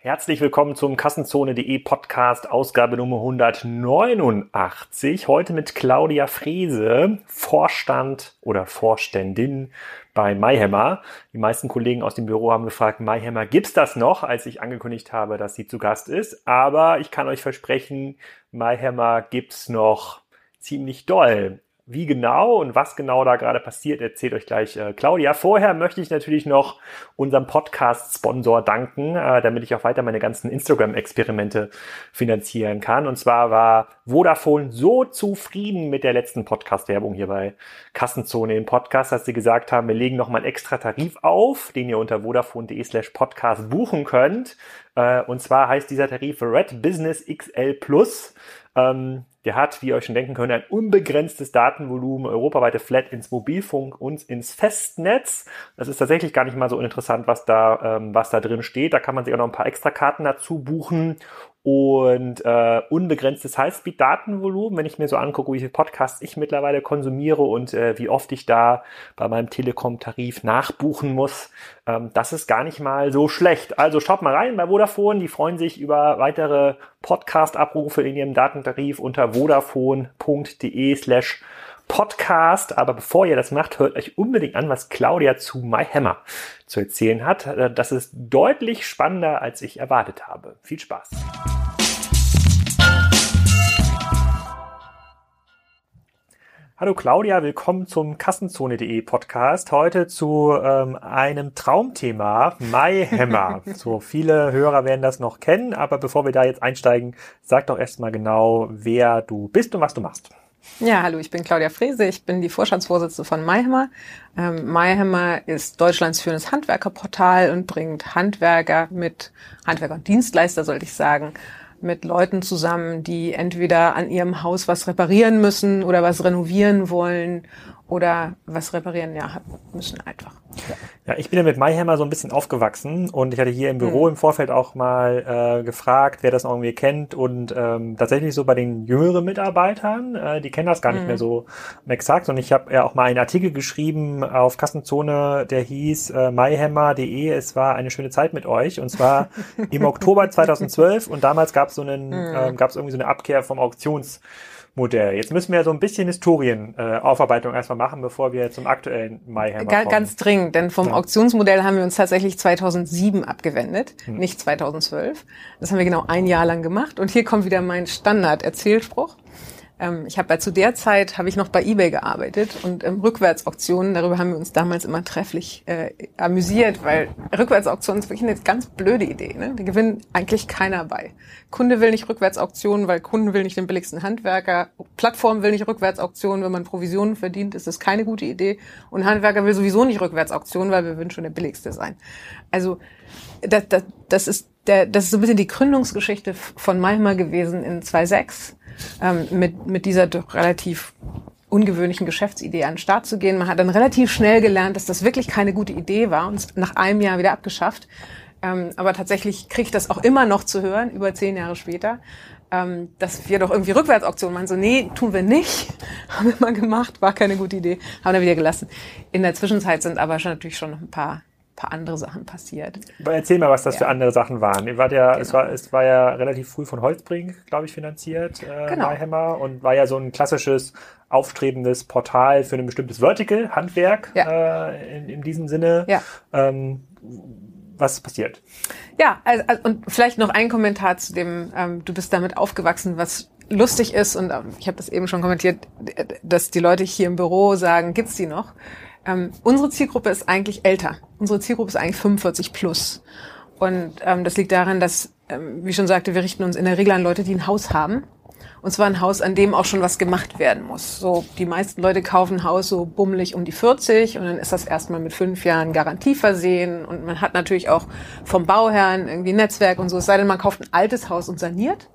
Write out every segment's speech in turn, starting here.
Herzlich willkommen zum Kassenzone.de Podcast, Ausgabe Nummer 189. Heute mit Claudia Frese, Vorstand oder Vorständin bei MyHammer. Die meisten Kollegen aus dem Büro haben gefragt, MyHammer gibt's das noch, als ich angekündigt habe, dass sie zu Gast ist. Aber ich kann euch versprechen, MyHammer gibt's noch ziemlich doll. Wie genau und was genau da gerade passiert, erzählt euch gleich äh, Claudia. Vorher möchte ich natürlich noch unserem Podcast-Sponsor danken, äh, damit ich auch weiter meine ganzen Instagram-Experimente finanzieren kann. Und zwar war Vodafone so zufrieden mit der letzten Podcast-Werbung hier bei Kassenzone im Podcast, dass sie gesagt haben, wir legen nochmal einen extra Tarif auf, den ihr unter vodafone.de slash podcast buchen könnt. Äh, und zwar heißt dieser Tarif Red Business XL Plus. Ähm, der hat, wie ihr euch schon denken könnt, ein unbegrenztes Datenvolumen, europaweite Flat ins Mobilfunk und ins Festnetz. Das ist tatsächlich gar nicht mal so uninteressant, was da, ähm, was da drin steht. Da kann man sich auch noch ein paar extra Karten dazu buchen und äh, unbegrenztes Highspeed-Datenvolumen, wenn ich mir so angucke, wie viele Podcasts ich mittlerweile konsumiere und äh, wie oft ich da bei meinem Telekom-Tarif nachbuchen muss, ähm, das ist gar nicht mal so schlecht. Also schaut mal rein bei Vodafone, die freuen sich über weitere Podcast-Abrufe in ihrem Datentarif unter vodafone.de slash Podcast. Aber bevor ihr das macht, hört euch unbedingt an, was Claudia zu MyHammer zu erzählen hat. Äh, das ist deutlich spannender, als ich erwartet habe. Viel Spaß. Hallo Claudia, willkommen zum Kassenzone.de Podcast. Heute zu ähm, einem Traumthema, MyHammer. so viele Hörer werden das noch kennen, aber bevor wir da jetzt einsteigen, sag doch erstmal genau, wer du bist und was du machst. Ja, hallo, ich bin Claudia Frese, ich bin die Vorstandsvorsitzende von MyHammer. Ähm, MyHammer ist Deutschlands führendes Handwerkerportal und bringt Handwerker mit, Handwerker und Dienstleister sollte ich sagen, mit Leuten zusammen, die entweder an ihrem Haus was reparieren müssen oder was renovieren wollen oder was reparieren ja müssen einfach. Ja, ich bin ja mit MyHammer so ein bisschen aufgewachsen und ich hatte hier im Büro mhm. im Vorfeld auch mal äh, gefragt, wer das irgendwie kennt und ähm, tatsächlich so bei den jüngeren Mitarbeitern, äh, die kennen das gar nicht mhm. mehr so exakt und ich habe ja auch mal einen Artikel geschrieben auf Kassenzone, der hieß äh, myhammer.de, es war eine schöne Zeit mit euch und zwar im Oktober 2012 und damals gab es so einen, mhm. äh, gab es irgendwie so eine Abkehr vom Auktions Modell. Jetzt müssen wir so ein bisschen Historienaufarbeitung äh, erstmal machen, bevor wir zum aktuellen MyHammer kommen. Ganz dringend, denn vom ja. Auktionsmodell haben wir uns tatsächlich 2007 abgewendet, hm. nicht 2012. Das haben wir genau ein Jahr lang gemacht. Und hier kommt wieder mein Standard-Erzählspruch. Ähm, ich habe zu der Zeit habe ich noch bei eBay gearbeitet und ähm, Rückwärtsauktionen, darüber haben wir uns damals immer trefflich äh, amüsiert, weil Rückwärtsauktionen ist wirklich eine ganz blöde Idee. Ne? Da gewinnt eigentlich keiner bei. Kunde will nicht Rückwärtsauktionen, weil Kunden will nicht den billigsten Handwerker. Plattform will nicht Rückwärtsauktionen, wenn man Provisionen verdient, ist das keine gute Idee. Und Handwerker will sowieso nicht Rückwärtsauktionen, weil wir würden schon der billigste sein. Also das, das, das ist der, das ist so ein bisschen die Gründungsgeschichte von Malmer gewesen in 2006 ähm, mit, mit dieser doch relativ ungewöhnlichen Geschäftsidee an den Start zu gehen. Man hat dann relativ schnell gelernt, dass das wirklich keine gute Idee war und nach einem Jahr wieder abgeschafft. Ähm, aber tatsächlich kriege ich das auch immer noch zu hören, über zehn Jahre später, ähm, dass wir doch irgendwie Rückwärtsauktionen machen. So, nee, tun wir nicht. Haben wir mal gemacht, war keine gute Idee, haben wir wieder gelassen. In der Zwischenzeit sind aber schon natürlich schon ein paar paar andere Sachen passiert. Erzähl mal, was das ja. für andere Sachen waren. Ihr wart ja, genau. es, war, es war ja relativ früh von Holzbrink, glaube ich, finanziert, äh, genau. Mayhammer, und war ja so ein klassisches aufstrebendes Portal für ein bestimmtes Vertical, Handwerk ja. äh, in, in diesem Sinne. Ja. Ähm, was ist passiert? Ja, also, also, und vielleicht noch ein Kommentar zu dem, ähm, du bist damit aufgewachsen, was lustig ist, und ähm, ich habe das eben schon kommentiert, dass die Leute hier im Büro sagen, gibt's die noch? Ähm, unsere Zielgruppe ist eigentlich älter. Unsere Zielgruppe ist eigentlich 45 plus. Und ähm, das liegt daran, dass, ähm, wie schon sagte, wir richten uns in der Regel an Leute, die ein Haus haben. Und zwar ein Haus, an dem auch schon was gemacht werden muss. So, die meisten Leute kaufen ein Haus so bummelig um die 40 und dann ist das erstmal mit fünf Jahren Garantie versehen und man hat natürlich auch vom Bauherrn irgendwie Netzwerk und so. Es sei denn, man kauft ein altes Haus und saniert.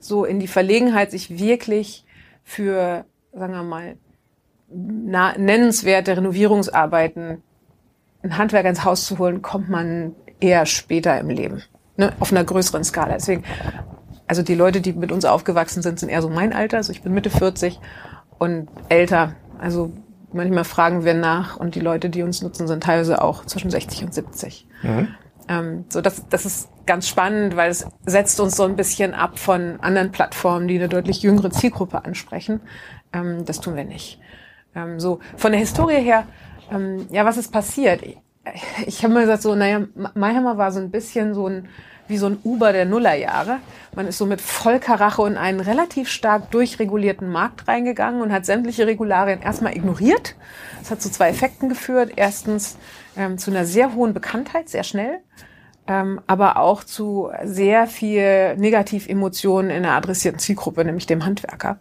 So in die Verlegenheit, sich wirklich für, sagen wir mal, nennenswerte Renovierungsarbeiten ein Handwerk ins Haus zu holen, kommt man eher später im Leben, ne, auf einer größeren Skala. Deswegen, also die Leute, die mit uns aufgewachsen sind, sind eher so mein Alter, also ich bin Mitte 40 und älter. Also manchmal fragen wir nach und die Leute, die uns nutzen, sind teilweise auch zwischen 60 und 70. Mhm. Ähm, so, das, das ist ganz spannend, weil es setzt uns so ein bisschen ab von anderen Plattformen, die eine deutlich jüngere Zielgruppe ansprechen. Ähm, das tun wir nicht. Ähm, so, von der Historie her, ähm, ja, was ist passiert? Ich, ich habe mir gesagt, so, naja, Mayhammer war so ein bisschen so ein wie so ein Uber der Nullerjahre. Man ist so mit Vollkarache in einen relativ stark durchregulierten Markt reingegangen und hat sämtliche Regularien erstmal ignoriert. Das hat zu zwei Effekten geführt. Erstens ähm, zu einer sehr hohen Bekanntheit, sehr schnell, ähm, aber auch zu sehr viel Negativemotionen in der adressierten Zielgruppe, nämlich dem Handwerker.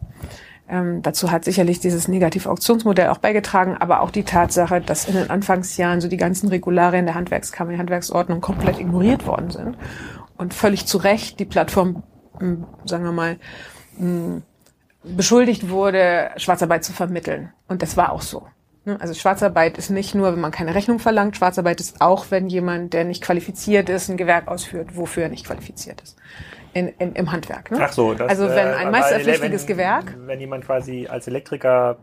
Ähm, dazu hat sicherlich dieses Negativ-Auktionsmodell auch beigetragen, aber auch die Tatsache, dass in den Anfangsjahren so die ganzen Regularien der Handwerkskammer, der Handwerksordnung komplett ignoriert worden sind und völlig zu Recht die Plattform, hm, sagen wir mal, hm, beschuldigt wurde, Schwarzarbeit zu vermitteln. Und das war auch so. Ne? Also Schwarzarbeit ist nicht nur, wenn man keine Rechnung verlangt, Schwarzarbeit ist auch, wenn jemand, der nicht qualifiziert ist, ein Gewerk ausführt, wofür er nicht qualifiziert ist. In, in, Im Handwerk. Ne? Ach so, das, also wenn ein äh, meisterpflichtiges Gewerk. Wenn jemand quasi als Elektriker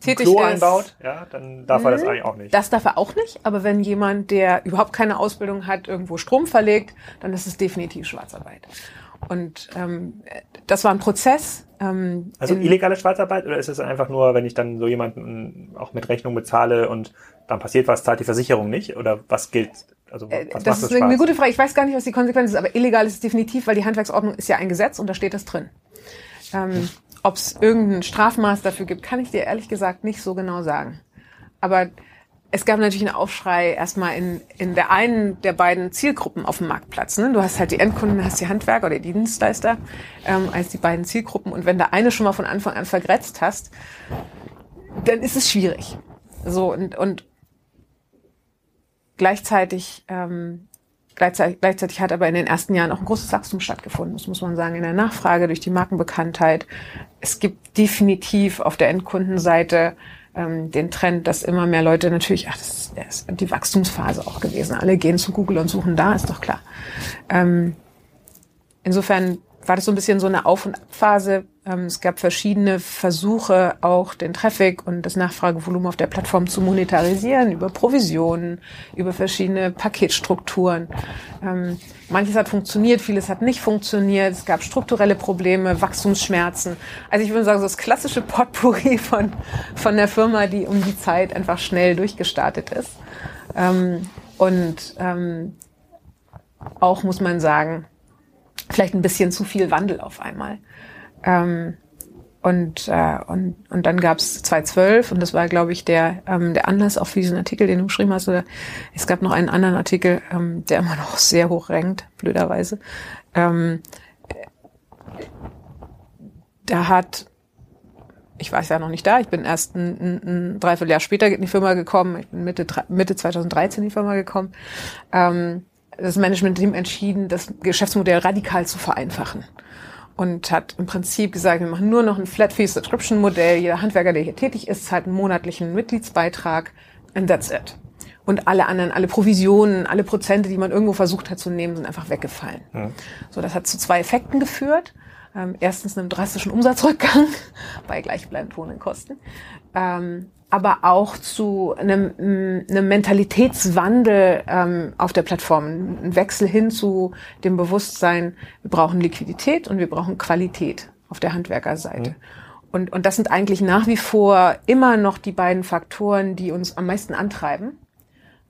tätig Klo ist, einbaut, ja, dann darf er das mhm. eigentlich auch nicht. Das darf er auch nicht, aber wenn jemand, der überhaupt keine Ausbildung hat, irgendwo Strom verlegt, dann ist es definitiv Schwarzarbeit. Und ähm, das war ein Prozess. Ähm, also illegale Schwarzarbeit oder ist es einfach nur, wenn ich dann so jemanden auch mit Rechnung bezahle und dann passiert was, zahlt die Versicherung nicht? Oder was gilt? Also äh, das ist eine gute Frage. Ich weiß gar nicht, was die Konsequenz ist, aber illegal ist es definitiv, weil die Handwerksordnung ist ja ein Gesetz und da steht das drin. Ähm, Ob es irgendein Strafmaß dafür gibt, kann ich dir ehrlich gesagt nicht so genau sagen. Aber es gab natürlich einen Aufschrei erstmal in, in der einen der beiden Zielgruppen auf dem Marktplatz. Ne? Du hast halt die Endkunden, hast die Handwerker oder die Dienstleister ähm, als die beiden Zielgruppen. Und wenn da eine schon mal von Anfang an vergrätzt hast, dann ist es schwierig. So und, und gleichzeitig, ähm, gleichzeitig, gleichzeitig hat aber in den ersten Jahren auch ein großes Wachstum stattgefunden. Das muss man sagen in der Nachfrage durch die Markenbekanntheit. Es gibt definitiv auf der Endkundenseite ähm, den Trend, dass immer mehr Leute natürlich, ach, das ist die Wachstumsphase auch gewesen. Alle gehen zu Google und suchen da, ist doch klar. Ähm, insofern war das so ein bisschen so eine Auf- und Abphase. Ähm, es gab verschiedene Versuche, auch den Traffic und das Nachfragevolumen auf der Plattform zu monetarisieren, über Provisionen, über verschiedene Paketstrukturen. Ähm, manches hat funktioniert, vieles hat nicht funktioniert. Es gab strukturelle Probleme, Wachstumsschmerzen. Also ich würde sagen, so das klassische Potpourri von, von der Firma, die um die Zeit einfach schnell durchgestartet ist. Ähm, und auch muss man sagen, vielleicht ein bisschen zu viel Wandel auf einmal. Ähm, und, äh, und, und dann gab es 2012 und das war, glaube ich, der, ähm, der Anlass auch für diesen Artikel, den du geschrieben hast. Oder es gab noch einen anderen Artikel, ähm, der immer noch sehr hoch rankt, blöderweise. Ähm, da hat, ich war ja noch nicht da, ich bin erst ein, ein, ein Dreivierteljahr später in die Firma gekommen, ich bin Mitte, Mitte 2013 in die Firma gekommen. Ähm, das Management-Team entschieden, das Geschäftsmodell radikal zu vereinfachen. Und hat im Prinzip gesagt, wir machen nur noch ein Flat-Fee-Subscription-Modell. Jeder Handwerker, der hier tätig ist, zahlt einen monatlichen Mitgliedsbeitrag. And that's it. Und alle anderen, alle Provisionen, alle Prozente, die man irgendwo versucht hat zu nehmen, sind einfach weggefallen. Ja. So, das hat zu zwei Effekten geführt. Ähm, erstens einem drastischen Umsatzrückgang bei gleichbleibend hohen Kosten. Ähm, aber auch zu einem, einem Mentalitätswandel ähm, auf der Plattform, ein Wechsel hin zu dem Bewusstsein, wir brauchen Liquidität und wir brauchen Qualität auf der Handwerkerseite. Mhm. Und, und das sind eigentlich nach wie vor immer noch die beiden Faktoren, die uns am meisten antreiben.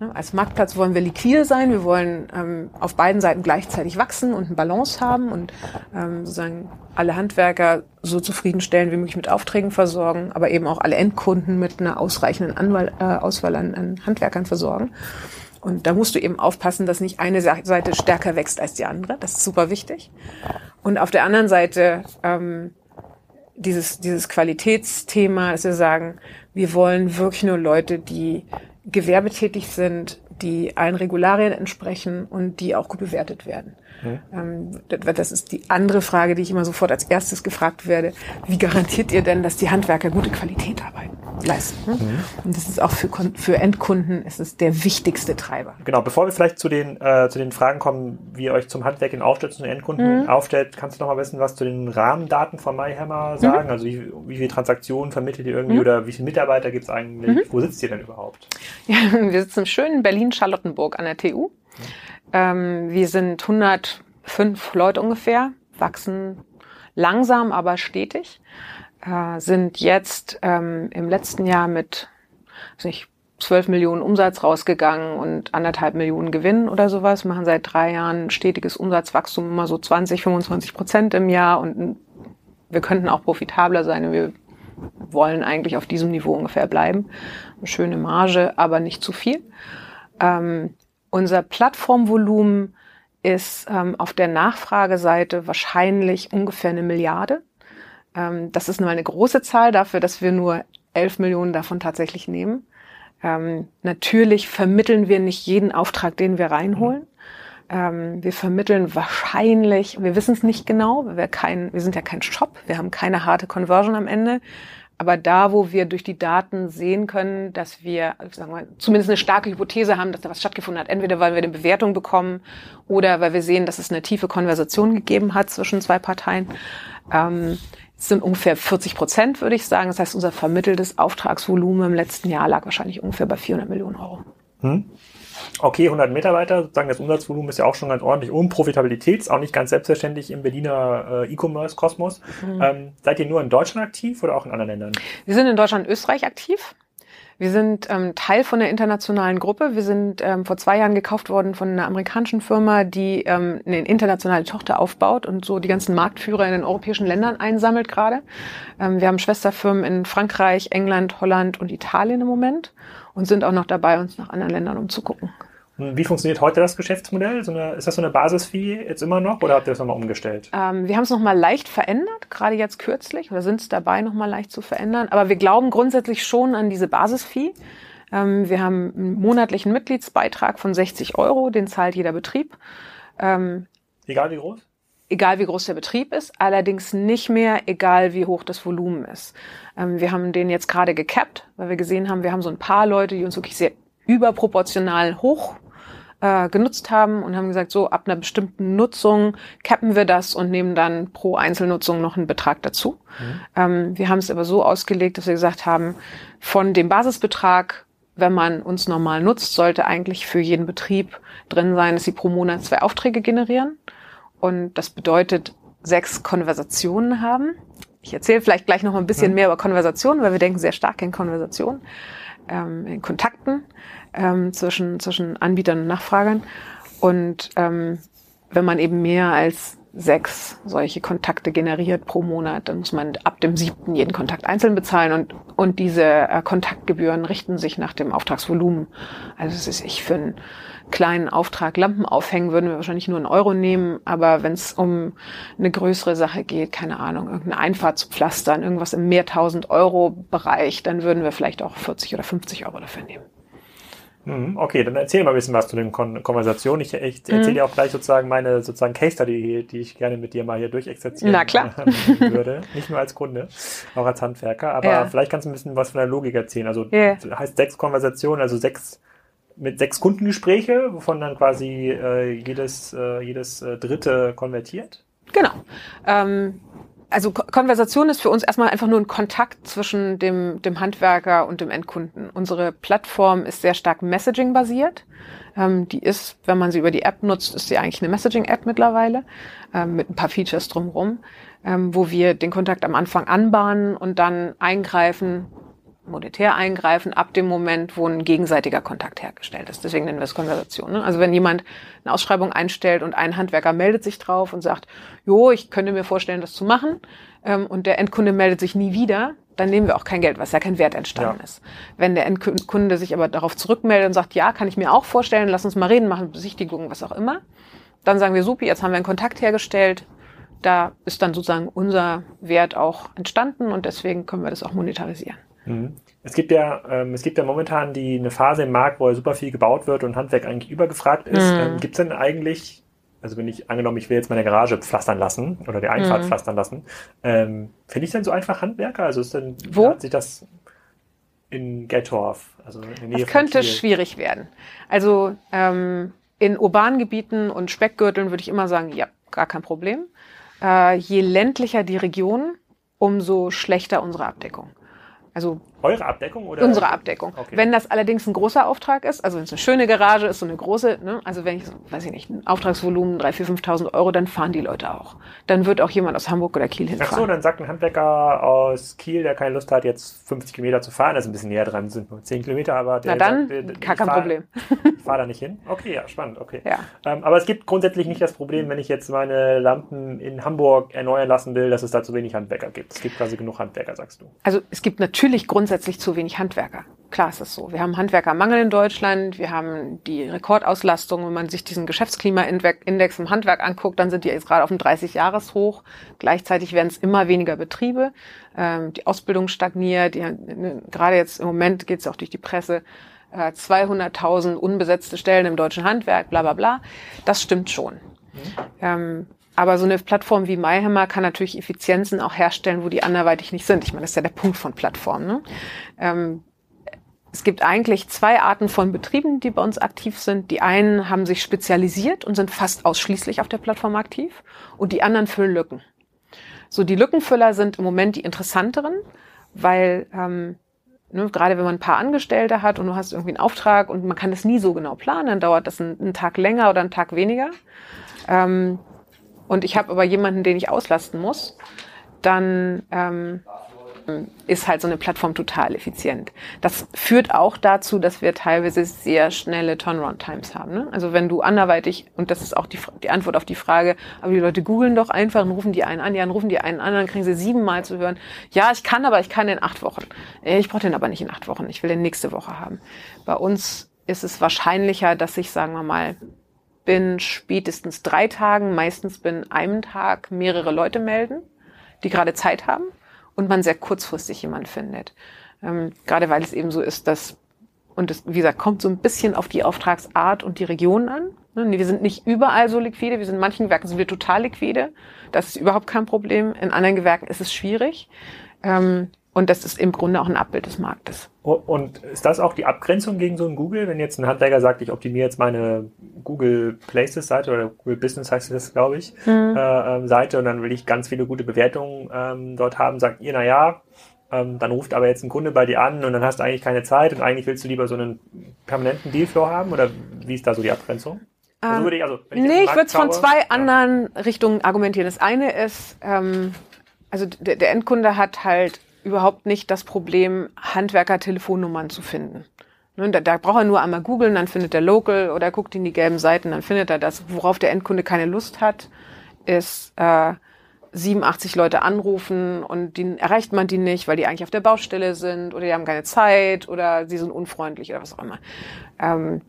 Ne, als Marktplatz wollen wir liquide sein, wir wollen ähm, auf beiden Seiten gleichzeitig wachsen und eine Balance haben und ähm, sozusagen alle Handwerker so zufriedenstellen wie möglich mit Aufträgen versorgen, aber eben auch alle Endkunden mit einer ausreichenden Anwahl, äh, Auswahl an, an Handwerkern versorgen. Und da musst du eben aufpassen, dass nicht eine Seite stärker wächst als die andere. Das ist super wichtig. Und auf der anderen Seite ähm, dieses, dieses Qualitätsthema, dass wir sagen, wir wollen wirklich nur Leute, die gewerbetätig sind, die allen Regularien entsprechen und die auch gut bewertet werden. Mhm. Das ist die andere Frage, die ich immer sofort als erstes gefragt werde. Wie garantiert ihr denn, dass die Handwerker gute Qualität arbeiten, leisten? Mhm. Und das ist auch für, für Endkunden ist es der wichtigste Treiber. Genau, bevor wir vielleicht zu den, äh, zu den Fragen kommen, wie ihr euch zum Handwerk in aufstellt, zu den Endkunden mhm. aufstellt, kannst du noch mal wissen, was zu den Rahmendaten von MyHammer sagen? Mhm. Also wie, wie viele Transaktionen vermittelt ihr irgendwie mhm. oder wie viele Mitarbeiter gibt es eigentlich? Mhm. Wo sitzt ihr denn überhaupt? Ja, wir sitzen schön in Berlin-Charlottenburg an der TU. Ähm, wir sind 105 Leute ungefähr, wachsen langsam, aber stetig. Äh, sind jetzt ähm, im letzten Jahr mit weiß nicht, 12 Millionen Umsatz rausgegangen und anderthalb Millionen Gewinn oder sowas, machen seit drei Jahren stetiges Umsatzwachstum, immer so 20, 25 Prozent im Jahr und wir könnten auch profitabler sein. Wir wollen eigentlich auf diesem Niveau ungefähr bleiben. Eine schöne Marge, aber nicht zu viel. Ähm, unser Plattformvolumen ist ähm, auf der Nachfrageseite wahrscheinlich ungefähr eine Milliarde. Ähm, das ist nur eine große Zahl dafür, dass wir nur 11 Millionen davon tatsächlich nehmen. Ähm, natürlich vermitteln wir nicht jeden Auftrag, den wir reinholen. Ähm, wir vermitteln wahrscheinlich, wir wissen es nicht genau, wir, kein, wir sind ja kein Shop, wir haben keine harte Conversion am Ende. Aber da, wo wir durch die Daten sehen können, dass wir, sagen wir zumindest eine starke Hypothese haben, dass da was stattgefunden hat, entweder weil wir eine Bewertung bekommen oder weil wir sehen, dass es eine tiefe Konversation gegeben hat zwischen zwei Parteien, ähm, sind ungefähr 40 Prozent, würde ich sagen. Das heißt, unser vermitteltes Auftragsvolumen im letzten Jahr lag wahrscheinlich ungefähr bei 400 Millionen Euro. Hm. Okay, 100 Mitarbeiter, sozusagen das Umsatzvolumen ist ja auch schon ganz ordentlich. Und Profitabilität ist auch nicht ganz selbstverständlich im Berliner äh, E-Commerce-Kosmos. Mhm. Ähm, seid ihr nur in Deutschland aktiv oder auch in anderen Ländern? Wir sind in Deutschland und Österreich aktiv. Wir sind ähm, Teil von der internationalen Gruppe. Wir sind ähm, vor zwei Jahren gekauft worden von einer amerikanischen Firma, die ähm, eine internationale Tochter aufbaut und so die ganzen Marktführer in den europäischen Ländern einsammelt gerade. Ähm, wir haben Schwesterfirmen in Frankreich, England, Holland und Italien im Moment und sind auch noch dabei, uns nach anderen Ländern umzugucken. Wie funktioniert heute das Geschäftsmodell? So eine, ist das so eine Basisfee jetzt immer noch oder habt ihr das nochmal umgestellt? Ähm, wir haben es nochmal leicht verändert, gerade jetzt kürzlich, oder sind es dabei, nochmal leicht zu verändern. Aber wir glauben grundsätzlich schon an diese Basisfee. Ähm, wir haben einen monatlichen Mitgliedsbeitrag von 60 Euro, den zahlt jeder Betrieb. Ähm, egal wie groß? Egal wie groß der Betrieb ist, allerdings nicht mehr, egal wie hoch das Volumen ist. Ähm, wir haben den jetzt gerade gekappt, weil wir gesehen haben, wir haben so ein paar Leute, die uns wirklich sehr überproportional hoch äh, genutzt haben und haben gesagt, so ab einer bestimmten Nutzung cappen wir das und nehmen dann pro Einzelnutzung noch einen Betrag dazu. Mhm. Ähm, wir haben es aber so ausgelegt, dass wir gesagt haben, von dem Basisbetrag, wenn man uns normal nutzt, sollte eigentlich für jeden Betrieb drin sein, dass sie pro Monat zwei Aufträge generieren. Und das bedeutet sechs Konversationen haben. Ich erzähle vielleicht gleich noch ein bisschen mhm. mehr über Konversationen, weil wir denken sehr stark in Konversationen, ähm, in Kontakten ähm, zwischen, zwischen Anbietern und Nachfragern. Und ähm, wenn man eben mehr als sechs solche Kontakte generiert pro Monat, dann muss man ab dem siebten jeden Kontakt einzeln bezahlen und, und diese äh, Kontaktgebühren richten sich nach dem Auftragsvolumen. Also es ist ich für einen kleinen Auftrag Lampen aufhängen, würden wir wahrscheinlich nur einen Euro nehmen, aber wenn es um eine größere Sache geht, keine Ahnung, irgendeine Einfahrt zu pflastern, irgendwas im mehrtausend Euro Bereich, dann würden wir vielleicht auch 40 oder 50 Euro dafür nehmen. Mhm, okay, dann erzähl mal ein bisschen was zu den Kon Konversationen. Ich, ich erzähle mhm. dir auch gleich sozusagen meine sozusagen Case Study, die ich gerne mit dir mal hier durchexerzieren Na klar. würde. Nicht nur als Kunde, auch als Handwerker. Aber ja. vielleicht kannst du ein bisschen was von der Logik erzählen. Also yeah. heißt sechs Konversationen, also sechs mit sechs Kundengespräche, wovon dann quasi äh, jedes, äh, jedes äh, dritte konvertiert? Genau. Ähm, also Konversation ist für uns erstmal einfach nur ein Kontakt zwischen dem, dem Handwerker und dem Endkunden. Unsere Plattform ist sehr stark Messaging-basiert. Ähm, die ist, wenn man sie über die App nutzt, ist sie eigentlich eine Messaging-App mittlerweile ähm, mit ein paar Features drumherum, ähm, wo wir den Kontakt am Anfang anbahnen und dann eingreifen, monetär eingreifen ab dem Moment, wo ein gegenseitiger Kontakt hergestellt ist. Deswegen nennen wir es Konversation. Ne? Also wenn jemand eine Ausschreibung einstellt und ein Handwerker meldet sich drauf und sagt, jo, ich könnte mir vorstellen, das zu machen, ähm, und der Endkunde meldet sich nie wieder, dann nehmen wir auch kein Geld, was ja kein Wert entstanden ja. ist. Wenn der Endkunde sich aber darauf zurückmeldet und sagt, ja, kann ich mir auch vorstellen, lass uns mal reden, machen Besichtigungen, was auch immer, dann sagen wir, supi, jetzt haben wir einen Kontakt hergestellt, da ist dann sozusagen unser Wert auch entstanden und deswegen können wir das auch monetarisieren. Mhm. Es gibt ja, ähm, es gibt ja momentan die eine Phase im Markt, wo super viel gebaut wird und Handwerk eigentlich übergefragt ist. Mhm. Ähm, gibt es denn eigentlich, also wenn ich angenommen, ich will jetzt meine Garage pflastern lassen oder die Einfahrt mhm. pflastern lassen, ähm, finde ich denn so einfach Handwerker? Also ist denn, wo hat sich das in Gettorf, also in der Nähe Das könnte schwierig werden. Also ähm, in urbanen Gebieten und Speckgürteln würde ich immer sagen, ja, gar kein Problem. Äh, je ländlicher die Region, umso schlechter unsere Abdeckung. Also Eure Abdeckung oder? Unsere Abdeckung. Okay. Wenn das allerdings ein großer Auftrag ist, also wenn es eine schöne Garage ist, so eine große, ne, also wenn ich, weiß ich nicht, ein Auftragsvolumen 3.000, 4.000, 5.000 Euro, dann fahren die Leute auch. Dann wird auch jemand aus Hamburg oder Kiel hinfahren. Ach so, dann sagt ein Handwerker aus Kiel, der keine Lust hat, jetzt 50 Kilometer zu fahren, also ein bisschen näher dran, sind nur 10 Kilometer, aber der Na dann, sagt, gar kein fahr, Problem. ich fahre da nicht hin. Okay, ja, spannend, okay. Ja. Ähm, aber es gibt grundsätzlich nicht das Problem, wenn ich jetzt meine Lampen in Hamburg erneuern lassen will, dass es da zu wenig Handwerker gibt. Es gibt quasi genug Handwerker, sagst du. Also es gibt natürlich grundsätzlich zu wenig Handwerker. Klar ist es so. Wir haben Handwerkermangel in Deutschland, wir haben die Rekordauslastung. Wenn man sich diesen Geschäftsklimaindex im Handwerk anguckt, dann sind die jetzt gerade auf dem 30-Jahres-Hoch. Gleichzeitig werden es immer weniger Betriebe. Ähm, die Ausbildung stagniert. Ne, gerade jetzt im Moment geht es auch durch die Presse. 200.000 äh, unbesetzte Stellen im deutschen Handwerk, bla bla bla. Das stimmt schon. Mhm. Aber so eine Plattform wie MyHammer kann natürlich Effizienzen auch herstellen, wo die anderweitig nicht sind. Ich meine, das ist ja der Punkt von Plattformen. Ne? Ähm, es gibt eigentlich zwei Arten von Betrieben, die bei uns aktiv sind. Die einen haben sich spezialisiert und sind fast ausschließlich auf der Plattform aktiv und die anderen füllen Lücken. So, die Lückenfüller sind im Moment die interessanteren, weil ähm, ne, gerade wenn man ein paar Angestellte hat und du hast irgendwie einen Auftrag und man kann das nie so genau planen, dann dauert das einen, einen Tag länger oder einen Tag weniger. Ähm, und ich habe aber jemanden, den ich auslasten muss, dann ähm, ist halt so eine Plattform total effizient. Das führt auch dazu, dass wir teilweise sehr schnelle Turnaround-Times haben. Ne? Also wenn du anderweitig, und das ist auch die, die Antwort auf die Frage, aber die Leute googeln doch einfach und rufen die einen an, ja, dann rufen die einen an, dann kriegen sie siebenmal zu hören, ja, ich kann, aber ich kann in acht Wochen. Ich brauche den aber nicht in acht Wochen, ich will den nächste Woche haben. Bei uns ist es wahrscheinlicher, dass ich, sagen wir mal, bin spätestens drei Tagen, meistens bin einem Tag mehrere Leute melden, die gerade Zeit haben und man sehr kurzfristig jemand findet. Ähm, gerade weil es eben so ist, dass, und es, wie gesagt, kommt so ein bisschen auf die Auftragsart und die Region an. Ne, wir sind nicht überall so liquide, wir sind in manchen Gewerken sind wir total liquide. Das ist überhaupt kein Problem. In anderen Gewerken ist es schwierig. Ähm, und das ist im Grunde auch ein Abbild des Marktes. Und ist das auch die Abgrenzung gegen so ein Google, wenn jetzt ein Handwerker sagt, ich optimiere jetzt meine Google Places Seite oder Google Business heißt das, glaube ich, mhm. äh, ähm, Seite und dann will ich ganz viele gute Bewertungen ähm, dort haben, sagt ihr, na ja, ähm, dann ruft aber jetzt ein Kunde bei dir an und dann hast du eigentlich keine Zeit und eigentlich willst du lieber so einen permanenten Dealflow haben oder wie ist da so die Abgrenzung? Also würde ich, also, ich nee, ich würde es von zwei ja. anderen Richtungen argumentieren. Das eine ist, ähm, also der, der Endkunde hat halt überhaupt nicht das Problem, Handwerker-Telefonnummern zu finden. Ne, da, da braucht er nur einmal googeln, dann findet er Local oder guckt in die gelben Seiten, dann findet er das. Worauf der Endkunde keine Lust hat, ist äh, 87 Leute anrufen und die erreicht man die nicht, weil die eigentlich auf der Baustelle sind oder die haben keine Zeit oder sie sind unfreundlich oder was auch immer. Ähm,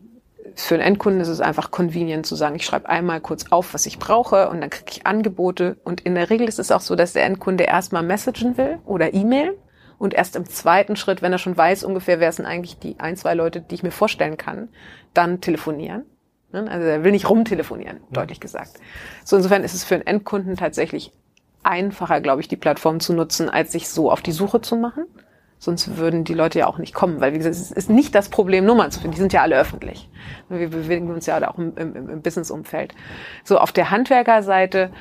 für einen Endkunden ist es einfach convenient zu sagen, ich schreibe einmal kurz auf, was ich brauche und dann kriege ich Angebote. Und in der Regel ist es auch so, dass der Endkunde erstmal messagen will oder E-Mail und erst im zweiten Schritt, wenn er schon weiß ungefähr, wer sind eigentlich die ein, zwei Leute, die ich mir vorstellen kann, dann telefonieren. Ne? Also er will nicht rumtelefonieren, ja. deutlich gesagt. So insofern ist es für einen Endkunden tatsächlich einfacher, glaube ich, die Plattform zu nutzen, als sich so auf die Suche zu machen. Sonst würden die Leute ja auch nicht kommen, weil wie gesagt, es ist nicht das Problem, Nummern zu finden. Die sind ja alle öffentlich. Wir bewegen uns ja auch im, im, im Businessumfeld. So auf der Handwerkerseite,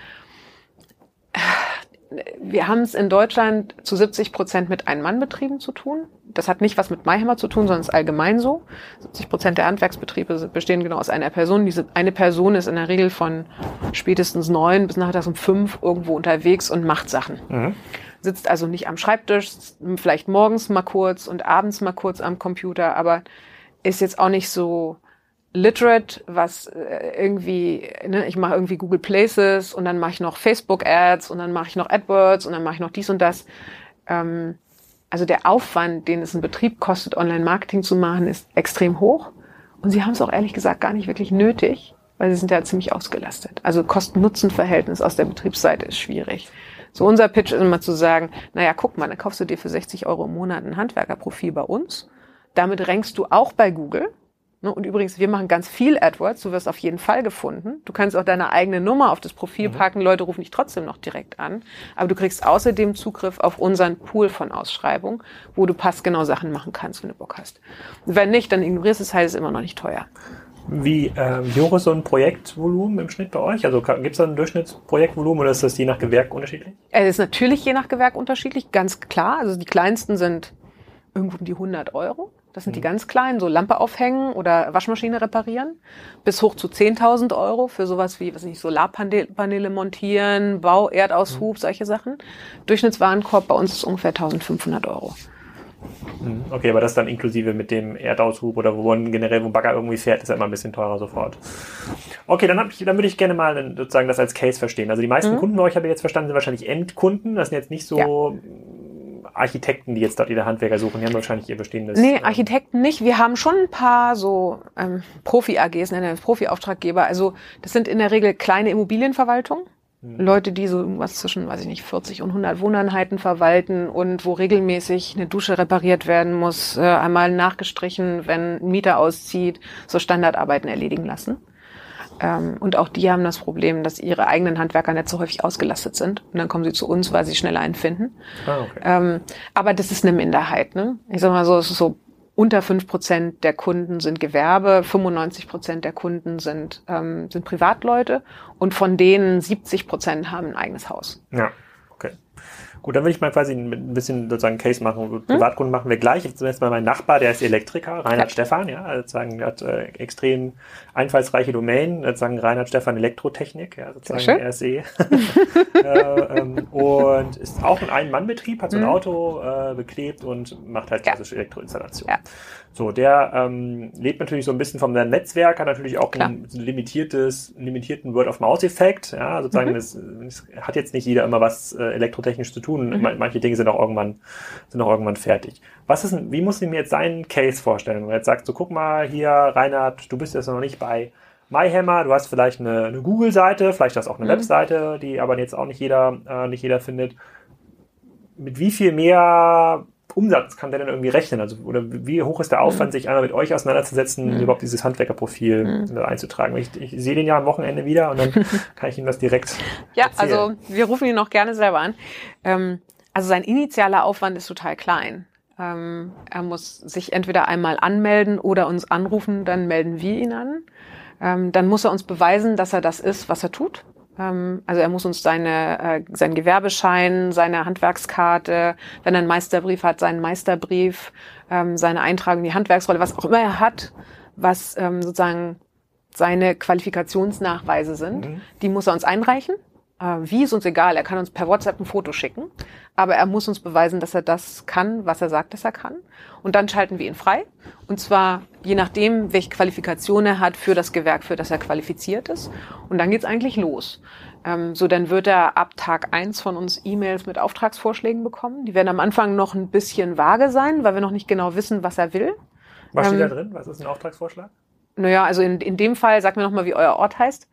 wir haben es in Deutschland zu 70 Prozent mit Ein-Mann-Betrieben zu tun. Das hat nicht was mit Mayhammer zu tun, sondern ist allgemein so. 70 Prozent der Handwerksbetriebe bestehen genau aus einer Person. Diese eine Person ist in der Regel von spätestens neun bis nachmittags um fünf irgendwo unterwegs und macht Sachen. Mhm sitzt also nicht am Schreibtisch, vielleicht morgens mal kurz und abends mal kurz am Computer, aber ist jetzt auch nicht so literate, was äh, irgendwie, ne, ich mache irgendwie Google Places und dann mache ich noch Facebook Ads und dann mache ich noch AdWords und dann mache ich noch dies und das. Ähm, also der Aufwand, den es ein Betrieb kostet, Online-Marketing zu machen, ist extrem hoch. Und sie haben es auch ehrlich gesagt gar nicht wirklich nötig, weil sie sind ja ziemlich ausgelastet. Also Kosten-Nutzen-Verhältnis aus der Betriebsseite ist schwierig. So unser Pitch ist immer zu sagen, naja, guck mal, dann kaufst du dir für 60 Euro im Monat ein Handwerkerprofil bei uns. Damit rankst du auch bei Google. Ne, und übrigens, wir machen ganz viel AdWords. Du wirst auf jeden Fall gefunden. Du kannst auch deine eigene Nummer auf das Profil mhm. packen. Leute rufen dich trotzdem noch direkt an. Aber du kriegst außerdem Zugriff auf unseren Pool von Ausschreibungen, wo du passgenau Sachen machen kannst, wenn du Bock hast. wenn nicht, dann ignorierst es halt, ist immer noch nicht teuer. Wie äh, hoch ist so ein Projektvolumen im Schnitt bei euch? Also gibt es da ein Durchschnittsprojektvolumen oder ist das je nach Gewerk unterschiedlich? Es ist natürlich je nach Gewerk unterschiedlich, ganz klar. Also die kleinsten sind irgendwo um die 100 Euro. Das sind die ganz kleinen, so Lampe aufhängen oder Waschmaschine reparieren. Bis hoch zu 10.000 Euro für sowas wie, was nicht, Solarpaneele montieren, Bau, Erdaushub, solche Sachen. Durchschnittswarenkorb bei uns ist ungefähr 1.500 Euro. Mhm. Okay, aber das dann inklusive mit dem Erdaushub oder wo man generell, wo ein Bagger irgendwie fährt, ist ja immer ein bisschen teurer sofort. Okay, dann, hab ich, dann würde ich gerne mal sozusagen das als Case verstehen. Also die meisten mhm. Kunden bei euch, habe ich jetzt verstanden, sind wahrscheinlich Endkunden. Das sind jetzt nicht so ja. Architekten, die jetzt dort ihre Handwerker suchen, die haben wahrscheinlich ihr bestehendes. Nee, ähm, Architekten nicht. Wir haben schon ein paar so ähm, Profi-AGs, nennen wir Profi-Auftraggeber. Also das sind in der Regel kleine Immobilienverwaltungen. Mhm. Leute, die so irgendwas zwischen, weiß ich nicht, 40 und 100 Wohneinheiten verwalten und wo regelmäßig eine Dusche repariert werden muss, äh, einmal nachgestrichen, wenn ein Mieter auszieht, so Standardarbeiten erledigen lassen. Ähm, und auch die haben das Problem, dass ihre eigenen Handwerker nicht so häufig ausgelastet sind. Und dann kommen sie zu uns, weil sie schneller einen finden. Ah, okay. ähm, aber das ist eine Minderheit. Ne? Ich sag mal so, es ist so unter fünf Prozent der Kunden sind Gewerbe, 95 Prozent der Kunden sind, ähm, sind Privatleute und von denen 70 Prozent haben ein eigenes Haus. Ja. Gut, dann will ich mal quasi ein bisschen sozusagen Case machen. Hm? Privatkunden machen wir gleich. Jetzt zunächst mal mein Nachbar, der ist Elektriker, Reinhard ja. Stefan, ja, also sozusagen hat äh, extrem einfallsreiche Domain, sozusagen Reinhard Stefan Elektrotechnik, ja, sozusagen RSE. äh, ähm, und ist auch ein Ein-Mann-Betrieb, hat so ein mhm. Auto äh, beklebt und macht halt klassische ja. Elektroinstallation. Ja. So, der ähm, lebt natürlich so ein bisschen vom Netzwerk, hat natürlich auch ein limitiertes, limitierten Word-of-Mouth-Effekt. Ja, sozusagen, mhm. das, das, hat jetzt nicht jeder immer was äh, elektrotechnisch zu tun. Mhm. Manche Dinge sind auch irgendwann, sind auch irgendwann fertig. Was ist, wie muss ich mir jetzt seinen Case vorstellen? Wenn man jetzt sagt, so guck mal hier, Reinhard, du bist jetzt noch nicht bei MyHammer, du hast vielleicht eine, eine Google-Seite, vielleicht hast du auch eine mhm. Webseite, die aber jetzt auch nicht jeder, äh, nicht jeder findet. Mit wie viel mehr Umsatz kann der denn irgendwie rechnen? Also, oder wie hoch ist der Aufwand, mhm. sich einmal mit euch auseinanderzusetzen, mhm. überhaupt dieses Handwerkerprofil mhm. einzutragen? Ich, ich, sehe den ja am Wochenende wieder und dann kann ich ihm das direkt. ja, erzählen. also wir rufen ihn auch gerne selber an. Ähm, also sein initialer Aufwand ist total klein. Ähm, er muss sich entweder einmal anmelden oder uns anrufen, dann melden wir ihn an. Ähm, dann muss er uns beweisen, dass er das ist, was er tut. Ähm, also er muss uns seine, äh, seinen Gewerbeschein, seine Handwerkskarte, wenn er einen Meisterbrief hat, seinen Meisterbrief, ähm, seine Eintragung in die Handwerksrolle, was auch immer er hat, was ähm, sozusagen seine Qualifikationsnachweise sind, mhm. die muss er uns einreichen. Äh, wie ist uns egal, er kann uns per WhatsApp ein Foto schicken, aber er muss uns beweisen, dass er das kann, was er sagt, dass er kann. Und dann schalten wir ihn frei. Und zwar je nachdem, welche Qualifikation er hat für das Gewerk, für das er qualifiziert ist. Und dann geht's eigentlich los. Ähm, so, dann wird er ab Tag eins von uns E-Mails mit Auftragsvorschlägen bekommen. Die werden am Anfang noch ein bisschen vage sein, weil wir noch nicht genau wissen, was er will. Was steht ähm, da drin? Was ist ein Auftragsvorschlag? Naja, also in, in dem Fall, sag mir nochmal, wie euer Ort heißt.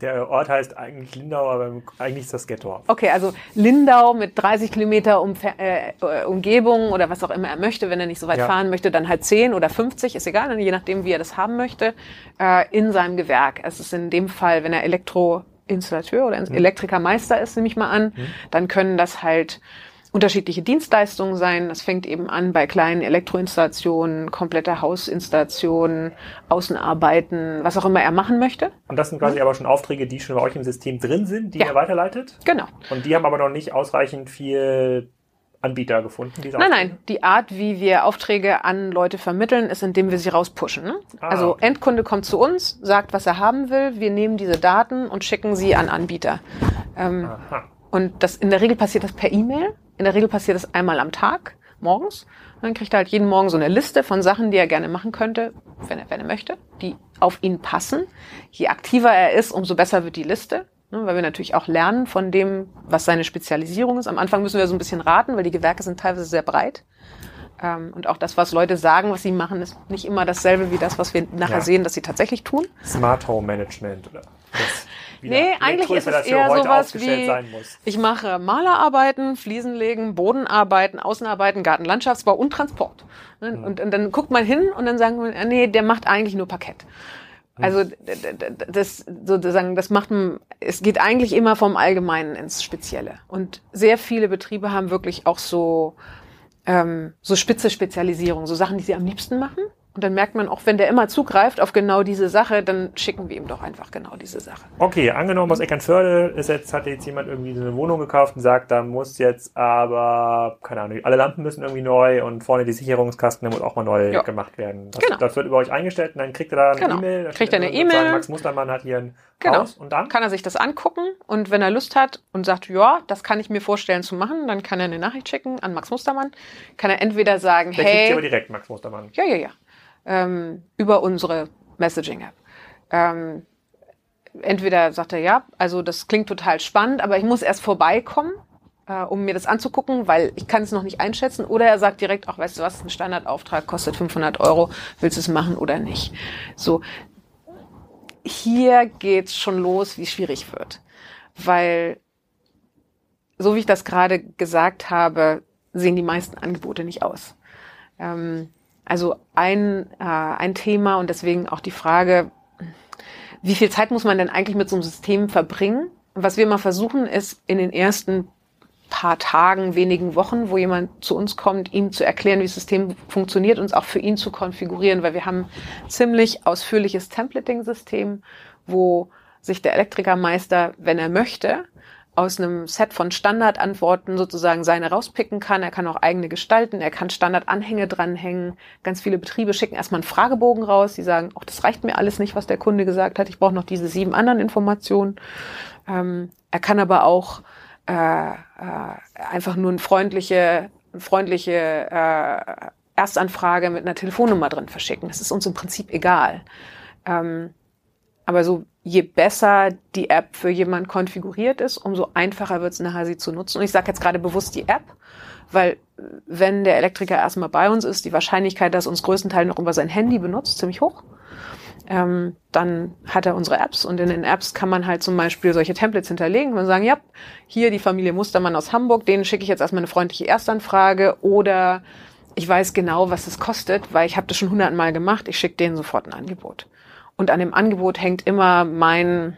Der Ort heißt eigentlich Lindau, aber eigentlich ist das Ghetto. Okay, also Lindau mit 30 Kilometer um, äh, Umgebung oder was auch immer er möchte, wenn er nicht so weit ja. fahren möchte, dann halt 10 oder 50, ist egal, je nachdem, wie er das haben möchte, äh, in seinem Gewerk. Es ist in dem Fall, wenn er Elektroinstallateur oder mhm. Elektrikermeister ist, nehme ich mal an, mhm. dann können das halt unterschiedliche Dienstleistungen sein. Das fängt eben an bei kleinen Elektroinstallationen, komplette Hausinstallationen, Außenarbeiten, was auch immer er machen möchte. Und das sind quasi mhm. aber schon Aufträge, die schon bei euch im System drin sind, die ja. ihr weiterleitet? Genau. Und die haben aber noch nicht ausreichend viel Anbieter gefunden? Diese nein, nein. Die Art, wie wir Aufträge an Leute vermitteln, ist, indem wir sie rauspushen. Ne? Ah, also okay. Endkunde kommt zu uns, sagt, was er haben will. Wir nehmen diese Daten und schicken sie an Anbieter. Ähm, Aha. Und das in der Regel passiert das per E-Mail. In der Regel passiert das einmal am Tag, morgens. Und dann kriegt er halt jeden Morgen so eine Liste von Sachen, die er gerne machen könnte, wenn er, wenn er möchte, die auf ihn passen. Je aktiver er ist, umso besser wird die Liste. Ne, weil wir natürlich auch lernen von dem, was seine Spezialisierung ist. Am Anfang müssen wir so ein bisschen raten, weil die Gewerke sind teilweise sehr breit. Ähm, und auch das, was Leute sagen, was sie machen, ist nicht immer dasselbe wie das, was wir nachher ja. sehen, dass sie tatsächlich tun. Smart Home Management oder das nee, eigentlich ist es eher sowas wie, ich mache Malerarbeiten, Fliesenlegen, Bodenarbeiten, Außenarbeiten, Gartenlandschaftsbau und Transport. Mhm. Und, und, dann guckt man hin und dann sagen wir, nee, der macht eigentlich nur Parkett. Hm. Also das sozusagen, das macht es geht eigentlich immer vom Allgemeinen ins Spezielle. Und sehr viele Betriebe haben wirklich auch so ähm, so spitze Spezialisierung, so Sachen, die sie am liebsten machen Und dann merkt man auch, wenn der immer zugreift auf genau diese Sache, dann schicken wir ihm doch einfach genau diese Sache. Okay, angenommen aus Eckernförde ist jetzt, hat jetzt jemand irgendwie so eine Wohnung gekauft und sagt, da muss jetzt aber, keine Ahnung, alle Lampen müssen irgendwie neu und vorne die Sicherungskasten, der muss auch mal neu ja. gemacht werden. Das, genau. das wird über euch eingestellt und dann kriegt er da eine genau. E-Mail. Kriegt er eine E-Mail. Max Mustermann hat hier ein genau. Haus und dann? Kann er sich das angucken und wenn er Lust hat und sagt, ja, das kann ich mir vorstellen zu machen, dann kann er eine Nachricht schicken an Max Mustermann. Kann er entweder sagen, der hey. Kriegt aber direkt Max Mustermann. Ja, ja, ja ähm, über unsere Messaging-App. Ähm, entweder sagt er, ja, also das klingt total spannend, aber ich muss erst vorbeikommen, äh, um mir das anzugucken, weil ich kann es noch nicht einschätzen. Oder er sagt direkt, auch weißt du was, ein Standardauftrag kostet 500 Euro, willst du es machen oder nicht? So, hier geht's schon los, wie schwierig wird. Weil, so wie ich das gerade gesagt habe, sehen die meisten Angebote nicht aus. Ähm, also ein, äh, ein Thema und deswegen auch die Frage, wie viel Zeit muss man denn eigentlich mit so einem System verbringen? Was wir mal versuchen, ist in den ersten paar Tagen, wenigen Wochen, wo jemand zu uns kommt, ihm zu erklären, wie das System funktioniert, uns auch für ihn zu konfigurieren, weil wir haben ziemlich ausführliches Templating-System, wo sich der Elektrikermeister, wenn er möchte, aus einem Set von Standardantworten sozusagen seine rauspicken kann. Er kann auch eigene gestalten, er kann Standardanhänge dranhängen. Ganz viele Betriebe schicken erstmal einen Fragebogen raus. Die sagen, ach, das reicht mir alles nicht, was der Kunde gesagt hat. Ich brauche noch diese sieben anderen Informationen. Ähm, er kann aber auch äh, äh, einfach nur eine freundliche, freundliche äh, Erstanfrage mit einer Telefonnummer drin verschicken. Das ist uns im Prinzip egal. Ähm, aber so je besser die App für jemanden konfiguriert ist, umso einfacher wird es nachher sie zu nutzen. Und ich sage jetzt gerade bewusst die App, weil wenn der Elektriker erstmal bei uns ist, die Wahrscheinlichkeit, dass uns größtenteils noch über sein Handy benutzt, ziemlich hoch. Ähm, dann hat er unsere Apps und in den Apps kann man halt zum Beispiel solche Templates hinterlegen und sagen, ja, hier die Familie Mustermann aus Hamburg, denen schicke ich jetzt erstmal eine freundliche Erstanfrage oder ich weiß genau, was es kostet, weil ich habe das schon hundertmal gemacht, ich schicke denen sofort ein Angebot. Und an dem Angebot hängt immer mein,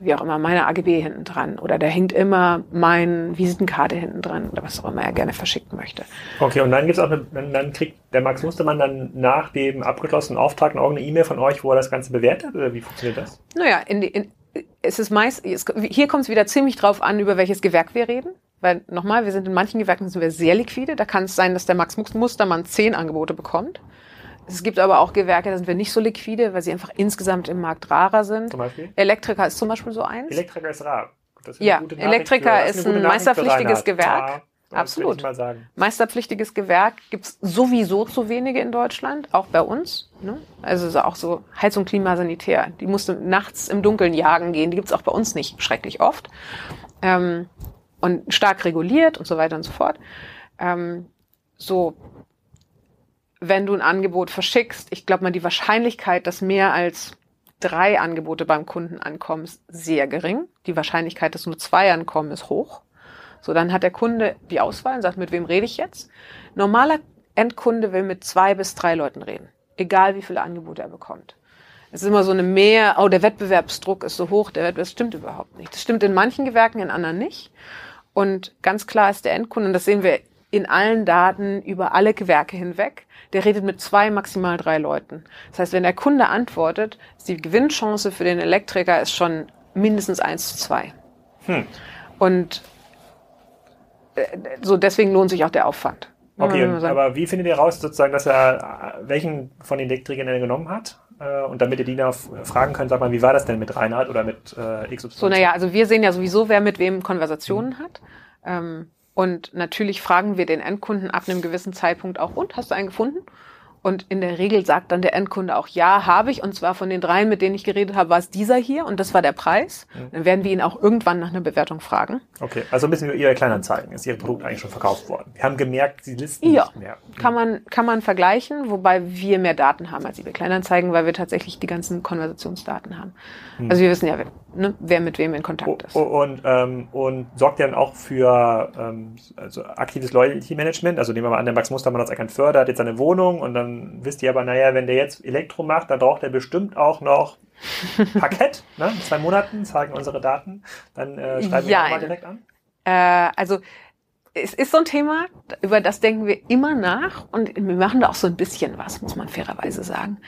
wie auch immer, meine AGB hinten dran. Oder da hängt immer mein Visitenkarte hinten dran oder was auch immer er gerne verschicken möchte. Okay, und dann gibt's auch eine, dann, dann kriegt der Max Mustermann dann nach dem abgeschlossenen Auftrag noch eine E-Mail von euch, wo er das Ganze bewertet? Oder wie funktioniert das? Naja, in in, es ist meist, es, hier kommt es wieder ziemlich drauf an, über welches Gewerk wir reden. Weil nochmal, wir sind in manchen Gewerken sind wir sehr liquide. Da kann es sein, dass der Max Mustermann zehn Angebote bekommt. Es gibt aber auch Gewerke, da sind wir nicht so liquide, weil sie einfach insgesamt im Markt rarer sind. Zum Beispiel? Elektriker ist zum Beispiel so eins. Elektriker ist rar. Ist ja, Elektriker für, ist ein meisterpflichtiges Gewerk. Ja, Absolut. Meisterpflichtiges Gewerk gibt's sowieso zu wenige in Deutschland, auch bei uns. Ne? Also auch so Heizung, Klima, Sanitär. Die musste nachts im Dunkeln jagen gehen. Die gibt's auch bei uns nicht schrecklich oft. Ähm, und stark reguliert und so weiter und so fort. Ähm, so wenn du ein Angebot verschickst, ich glaube mal, die Wahrscheinlichkeit, dass mehr als drei Angebote beim Kunden ankommen, ist sehr gering. Die Wahrscheinlichkeit, dass nur zwei ankommen, ist hoch. So, dann hat der Kunde die Auswahl und sagt, mit wem rede ich jetzt? Normaler Endkunde will mit zwei bis drei Leuten reden. Egal wie viele Angebote er bekommt. Es ist immer so eine Mehr, oh, der Wettbewerbsdruck ist so hoch, der Wettbewerb, das stimmt überhaupt nicht. Das stimmt in manchen Gewerken, in anderen nicht. Und ganz klar ist der Endkunde, und das sehen wir in allen Daten über alle Gewerke hinweg, der redet mit zwei, maximal drei Leuten. Das heißt, wenn der Kunde antwortet, ist die Gewinnchance für den Elektriker ist schon mindestens eins zu zwei. Hm. Und äh, so deswegen lohnt sich auch der Aufwand. Okay, und, aber wie findet ihr raus, sozusagen, dass er welchen von den Elektrikern er genommen hat? Äh, und damit ihr die da fragen könnt, sagt mal, wie war das denn mit Reinhard oder mit äh, XY? So, naja, also wir sehen ja sowieso, wer mit wem Konversationen hm. hat. Ähm, und natürlich fragen wir den Endkunden ab einem gewissen Zeitpunkt auch, und hast du einen gefunden? Und in der Regel sagt dann der Endkunde auch, ja, habe ich. Und zwar von den dreien, mit denen ich geredet habe, war es dieser hier und das war der Preis. Mhm. Dann werden wir ihn auch irgendwann nach einer Bewertung fragen. Okay, also ein bisschen über Ihre Kleinanzeigen. Ist Ihr Produkt eigentlich schon verkauft worden? Wir haben gemerkt, Sie listen ja, nicht mehr. Mhm. Kann man, kann man vergleichen, wobei wir mehr Daten haben als Ihre Kleinanzeigen, weil wir tatsächlich die ganzen Konversationsdaten haben. Mhm. Also wir wissen ja, ne, wer mit wem in Kontakt ist. Und, ähm, und sorgt ja dann auch für ähm, also aktives Loyalty Management. Also nehmen wir mal an, der Max Mustermann aus Eckernförde hat jetzt eine Wohnung und dann wisst ihr aber, naja, wenn der jetzt Elektro macht, dann braucht er bestimmt auch noch Parkett. ne? In zwei Monaten zeigen unsere Daten. Dann äh, schreiben wir ja, mal direkt an. Äh, also es ist so ein Thema, über das denken wir immer nach und wir machen da auch so ein bisschen was, muss man fairerweise sagen.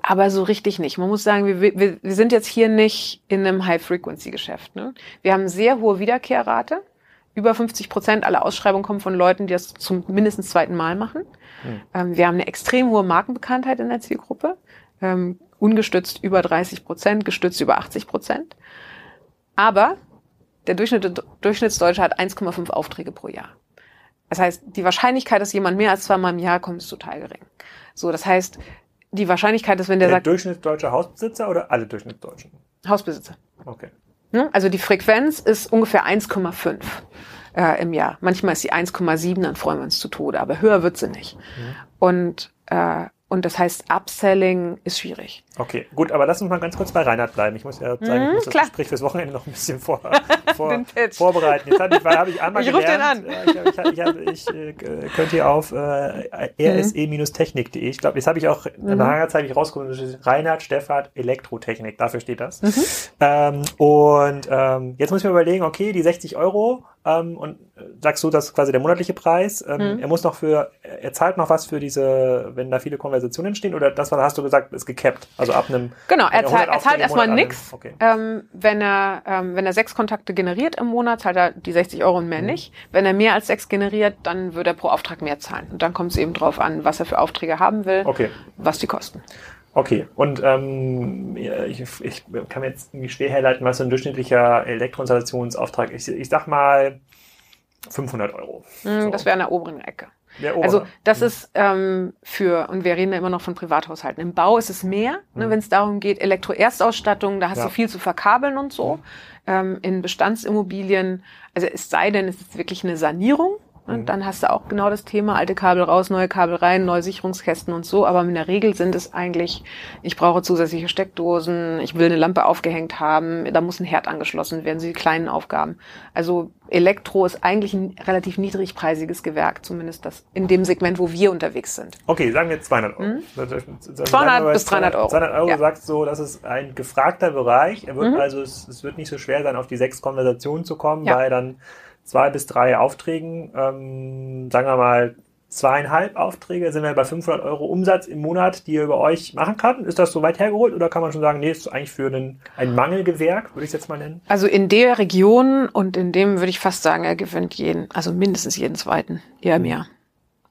Aber so richtig nicht. Man muss sagen, wir, wir, wir sind jetzt hier nicht in einem High-Frequency-Geschäft. Ne? Wir haben sehr hohe Wiederkehrrate. Über 50 Prozent aller Ausschreibungen kommen von Leuten, die das zum mindestens zweiten Mal machen. Hm. Ähm, wir haben eine extrem hohe Markenbekanntheit in der Zielgruppe. Ähm, ungestützt über 30 Prozent, gestützt über 80 Prozent. Aber der Durchschnitt, Durchschnittsdeutsche hat 1,5 Aufträge pro Jahr. Das heißt, die Wahrscheinlichkeit, dass jemand mehr als zweimal im Jahr kommt, ist total gering. So, das heißt, die Wahrscheinlichkeit ist, wenn der, der sagt. Durchschnittsdeutsche Hausbesitzer oder alle Durchschnittsdeutschen? Hausbesitzer. Okay. Also die Frequenz ist ungefähr 1,5 äh, im Jahr. Manchmal ist sie 1,7, dann freuen wir uns zu Tode, aber höher wird sie nicht. Mhm. Und äh, und das heißt, Upselling ist schwierig. Okay, gut, aber lass uns mal ganz kurz bei Reinhard bleiben. Ich muss ja sagen, ich mhm, muss das klar. Gespräch fürs Wochenende noch ein bisschen vor, vor, vorbereiten. Jetzt habe ich, hab ich einmal ich gelernt. Ich ruf den an. Ich, ich, ich, ich äh, könnt ihr auf äh, rse-technik.de. Ich glaube, jetzt habe ich auch mhm. in langer Zeit rausgefunden, Reinhard Steffert Elektrotechnik. Dafür steht das. Mhm. Ähm, und ähm, jetzt muss ich mir überlegen, okay, die 60 Euro ähm, und äh, sagst du, das ist quasi der monatliche Preis. Ähm, mhm. Er muss noch für, er zahlt noch was für diese, wenn da viele Konversationen entstehen oder das, was hast du gesagt, ist gecapped, also ab einem. Genau, er zahlt, er zahlt erstmal nichts. Okay. Ähm, wenn er, ähm, wenn er sechs Kontakte generiert im Monat, zahlt er die 60 Euro und mehr mhm. nicht. Wenn er mehr als sechs generiert, dann würde er pro Auftrag mehr zahlen. Und dann kommt es eben drauf an, was er für Aufträge haben will, okay. was die kosten. Okay, und ähm, ich, ich kann mir jetzt irgendwie schwer herleiten, was so ein durchschnittlicher Elektroinstallationsauftrag ist. Ich, ich sag mal 500 Euro. Mm, so. Das wäre an der oberen Ecke. Also das mhm. ist ähm, für, und wir reden ja immer noch von Privathaushalten. Im Bau ist es mehr, ne, mhm. wenn es darum geht, Elektroerstausstattung, da hast ja. du viel zu verkabeln und so. Mhm. Ähm, in Bestandsimmobilien, also es sei denn, es ist wirklich eine Sanierung, und mhm. dann hast du auch genau das Thema, alte Kabel raus, neue Kabel rein, neue Sicherungskästen und so. Aber in der Regel sind es eigentlich, ich brauche zusätzliche Steckdosen, ich will eine Lampe aufgehängt haben, da muss ein Herd angeschlossen werden, die kleinen Aufgaben. Also Elektro ist eigentlich ein relativ niedrigpreisiges Gewerk, zumindest das in dem Segment, wo wir unterwegs sind. Okay, sagen wir 200 Euro. Mhm. 200 bis 300 Euro. 200 Euro ja. sagt so, das ist ein gefragter Bereich. Er wird mhm. also, es, es, wird nicht so schwer sein, auf die sechs Konversationen zu kommen, ja. weil dann zwei bis drei Aufträgen, ähm, sagen wir mal zweieinhalb Aufträge, sind wir bei 500 Euro Umsatz im Monat, die ihr über euch machen kann. Ist das so weit hergeholt oder kann man schon sagen, nee, ist eigentlich für einen, ein Mangelgewerk, würde ich es jetzt mal nennen? Also in der Region und in dem würde ich fast sagen, er gewinnt jeden, also mindestens jeden zweiten, eher mehr.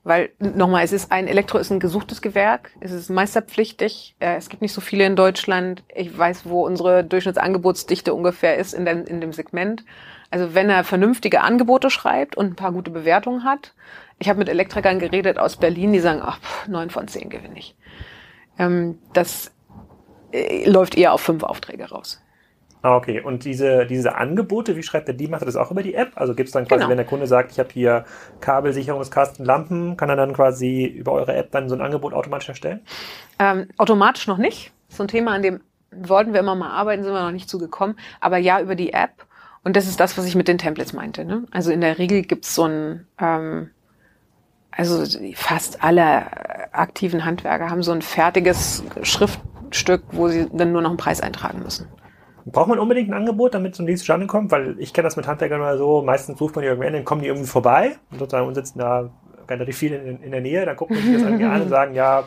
Weil nochmal, es ist ein Elektro ist ein gesuchtes Gewerk, es ist meisterpflichtig, äh, es gibt nicht so viele in Deutschland. Ich weiß, wo unsere Durchschnittsangebotsdichte ungefähr ist in, dem, in dem Segment. Also wenn er vernünftige Angebote schreibt und ein paar gute Bewertungen hat. Ich habe mit Elektrikern geredet aus Berlin, die sagen, ach, neun von zehn gewinne ich. Ähm, das äh, läuft eher auf fünf Aufträge raus. Ah, okay. Und diese, diese Angebote, wie schreibt er die? Macht er das auch über die App? Also gibt es dann quasi, genau. wenn der Kunde sagt, ich habe hier Kabelsicherungskasten, Lampen, kann er dann quasi über eure App dann so ein Angebot automatisch erstellen? Ähm, automatisch noch nicht. So ein Thema, an dem wollten wir immer mal arbeiten, sind wir noch nicht zugekommen. Aber ja, über die App. Und das ist das, was ich mit den Templates meinte. Ne? Also in der Regel gibt's so ein, ähm, also fast alle aktiven Handwerker haben so ein fertiges Schriftstück, wo sie dann nur noch einen Preis eintragen müssen. Braucht man unbedingt ein Angebot, damit so ein Dienst zustande kommt? Weil ich kenne das mit Handwerkern mal so, meistens ruft man die irgendwann, dann kommen die irgendwie vorbei und sozusagen und sitzen da relativ viel in, in der Nähe, dann gucken die sich das irgendwie an und sagen, ja,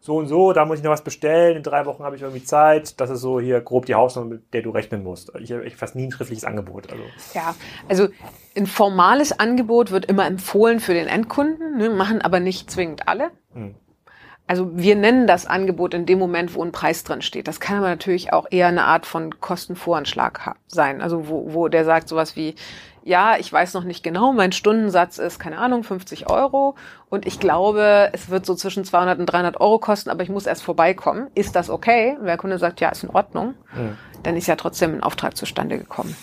so und so, da muss ich noch was bestellen, in drei Wochen habe ich irgendwie Zeit. Das ist so hier grob die Hausnummer, mit der du rechnen musst. Ich habe fast nie ein schriftliches Angebot. Also. Ja, also ein formales Angebot wird immer empfohlen für den Endkunden, ne, machen aber nicht zwingend alle. Hm. Also wir nennen das Angebot in dem Moment, wo ein Preis drin steht. Das kann aber natürlich auch eher eine Art von Kostenvoranschlag sein. Also wo, wo der sagt sowas wie, ja, ich weiß noch nicht genau, mein Stundensatz ist, keine Ahnung, 50 Euro und ich glaube, es wird so zwischen 200 und 300 Euro kosten, aber ich muss erst vorbeikommen. Ist das okay? Und der Kunde sagt, ja, ist in Ordnung, mhm. dann ist ja trotzdem ein Auftrag zustande gekommen.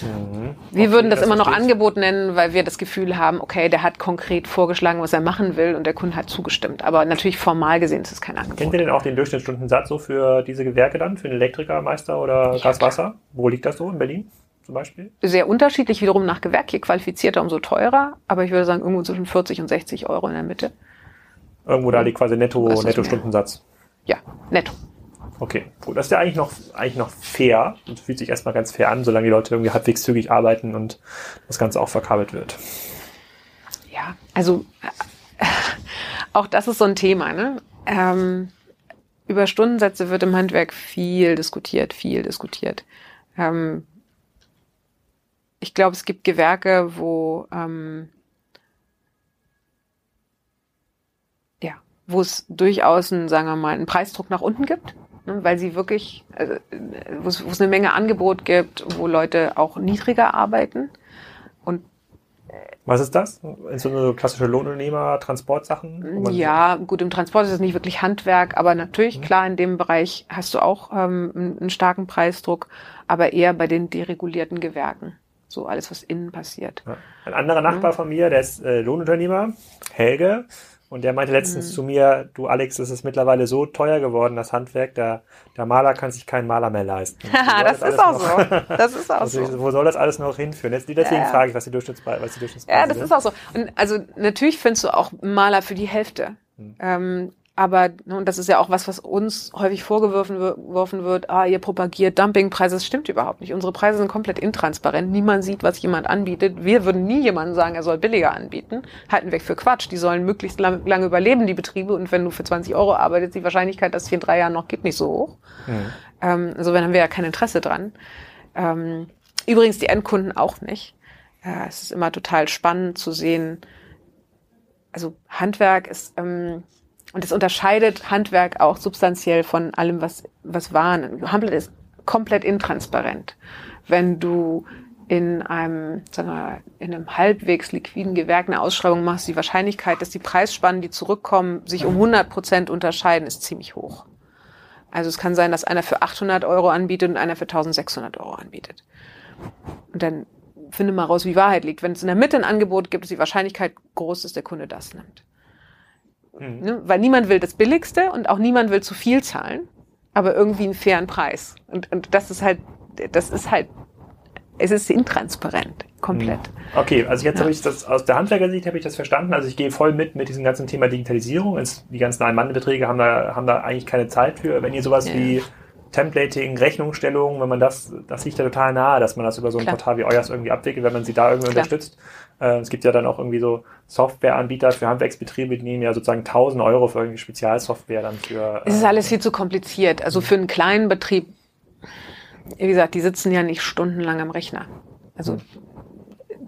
Mhm. Wir okay, würden das, das immer noch Angebot nennen, weil wir das Gefühl haben, okay, der hat konkret vorgeschlagen, was er machen will und der Kunde hat zugestimmt. Aber natürlich formal gesehen ist es kein Angebot. Kennt ihr denn auch den Durchschnittsstundensatz so für diese Gewerke dann, für einen Elektrikermeister oder ja, Gaswasser? Wo liegt das so in Berlin? zum Beispiel? Sehr unterschiedlich wiederum nach Gewerk. Je qualifizierter, umso teurer. Aber ich würde sagen, irgendwo zwischen 40 und 60 Euro in der Mitte. Irgendwo da liegt quasi Netto, Netto-Stundensatz. Ja, netto. Okay, gut. Das ist ja eigentlich noch, eigentlich noch fair und fühlt sich erstmal ganz fair an, solange die Leute irgendwie halbwegs zügig arbeiten und das Ganze auch verkabelt wird. Ja, also äh, auch das ist so ein Thema. Ne? Ähm, über Stundensätze wird im Handwerk viel diskutiert, viel diskutiert. Ähm, ich glaube, es gibt Gewerke, wo ähm, ja, wo es durchaus einen, sagen wir mal, einen Preisdruck nach unten gibt, ne, weil sie wirklich, äh, wo es, eine Menge Angebot gibt, wo Leute auch niedriger arbeiten und was ist das? So eine klassische Lohnunternehmer, Transportsachen? Ja, gut, im Transport ist es nicht wirklich Handwerk, aber natürlich, mhm. klar, in dem Bereich hast du auch ähm, einen starken Preisdruck, aber eher bei den deregulierten Gewerken. So alles, was innen passiert. Ja. Ein anderer Nachbar ja. von mir, der ist äh, Lohnunternehmer, Helge, und der meinte letztens mhm. zu mir, du Alex, es ist mittlerweile so teuer geworden, das Handwerk, der, der Maler kann sich keinen Maler mehr leisten. das, das ist auch noch, so. Das ist auch also, so. Wo soll das alles noch hinführen? Deswegen ja. frage ich, was die Durchschnittspreise was die Durchschnittspreise Ja, das sind. ist auch so. Und also natürlich findest du auch Maler für die Hälfte. Mhm. Ähm, aber, ne, und das ist ja auch was, was uns häufig vorgeworfen wird, ah, ihr propagiert Dumpingpreise. Das stimmt überhaupt nicht. Unsere Preise sind komplett intransparent. Niemand sieht, was jemand anbietet. Wir würden nie jemandem sagen, er soll billiger anbieten. Halten wir für Quatsch. Die sollen möglichst lang, lange überleben, die Betriebe. Und wenn du für 20 Euro arbeitest, die Wahrscheinlichkeit, dass es hier in drei Jahren noch gibt, nicht so hoch. Mhm. Ähm, insofern haben wir ja kein Interesse dran. Ähm, übrigens die Endkunden auch nicht. Äh, es ist immer total spannend zu sehen. Also Handwerk ist, ähm, und es unterscheidet Handwerk auch substanziell von allem, was, was Waren. Handel ist komplett intransparent. Wenn du in einem, sagen wir, in einem halbwegs liquiden Gewerk eine Ausschreibung machst, die Wahrscheinlichkeit, dass die Preisspannen, die zurückkommen, sich um 100 Prozent unterscheiden, ist ziemlich hoch. Also es kann sein, dass einer für 800 Euro anbietet und einer für 1600 Euro anbietet. Und dann finde mal raus, wie Wahrheit liegt. Wenn es in der Mitte ein Angebot gibt, ist die Wahrscheinlichkeit groß, dass der Kunde das nimmt. Mhm. Ne? Weil niemand will das Billigste und auch niemand will zu viel zahlen, aber irgendwie einen fairen Preis. Und, und das ist halt, das ist halt, es ist intransparent, komplett. Mhm. Okay, also jetzt ja. habe ich das aus der Handwerkersicht habe ich das verstanden. Also ich gehe voll mit mit diesem ganzen Thema Digitalisierung. Die ganzen Ein-Mann-Beträge haben da, haben da eigentlich keine Zeit für. Wenn ihr sowas ja. wie Templating, Rechnungsstellung, wenn man das, das liegt ja total nahe, dass man das über so ein Klar. Portal wie euers irgendwie abwickelt, wenn man sie da irgendwie Klar. unterstützt. Äh, es gibt ja dann auch irgendwie so Softwareanbieter für Handwerksbetriebe, die nehmen ja sozusagen 1000 Euro für irgendwie Spezialsoftware dann für. Äh, es ist alles viel zu kompliziert. Also für einen kleinen Betrieb, wie gesagt, die sitzen ja nicht stundenlang am Rechner. Also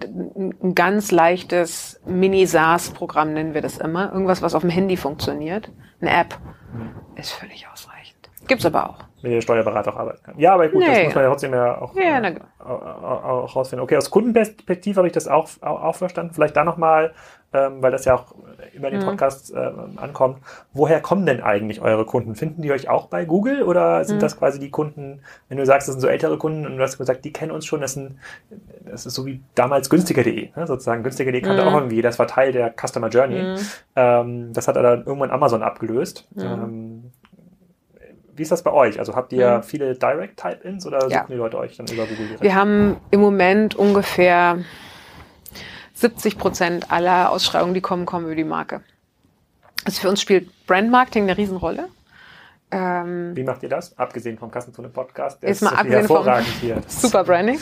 ein ganz leichtes Mini-SaaS-Programm nennen wir das immer. Irgendwas, was auf dem Handy funktioniert. Eine App. Mhm. Ist völlig ausreichend. Gibt's aber auch mit der Steuerberater auch arbeiten kann. Ja, aber gut, nee, das muss man ja trotzdem ja auch, ja, äh, auch, rausfinden. Okay, aus Kundenperspektive habe ich das auch, auch, auch verstanden. Vielleicht da nochmal, ähm, weil das ja auch über den mhm. Podcast äh, ankommt. Woher kommen denn eigentlich eure Kunden? Finden die euch auch bei Google oder sind mhm. das quasi die Kunden, wenn du sagst, das sind so ältere Kunden und du hast gesagt, die kennen uns schon, das, sind, das ist so wie damals günstiger.de, ne, sozusagen. Günstiger.de kannte mhm. auch irgendwie, das war Teil der Customer Journey. Mhm. Ähm, das hat dann irgendwann Amazon abgelöst. Mhm. Ähm, wie ist das bei euch? Also habt ihr mhm. viele Direct-Type-Ins oder suchen ja. die Leute euch dann über Google direkt? Wir haben im Moment ungefähr 70 Prozent aller Ausschreibungen, die kommen, kommen über die Marke. Also für uns spielt Brandmarketing eine Riesenrolle. Ähm, Wie macht ihr das? Abgesehen vom Kassenzone Podcast, der ist, mal abgesehen hervorragend vom hier. Super Branding.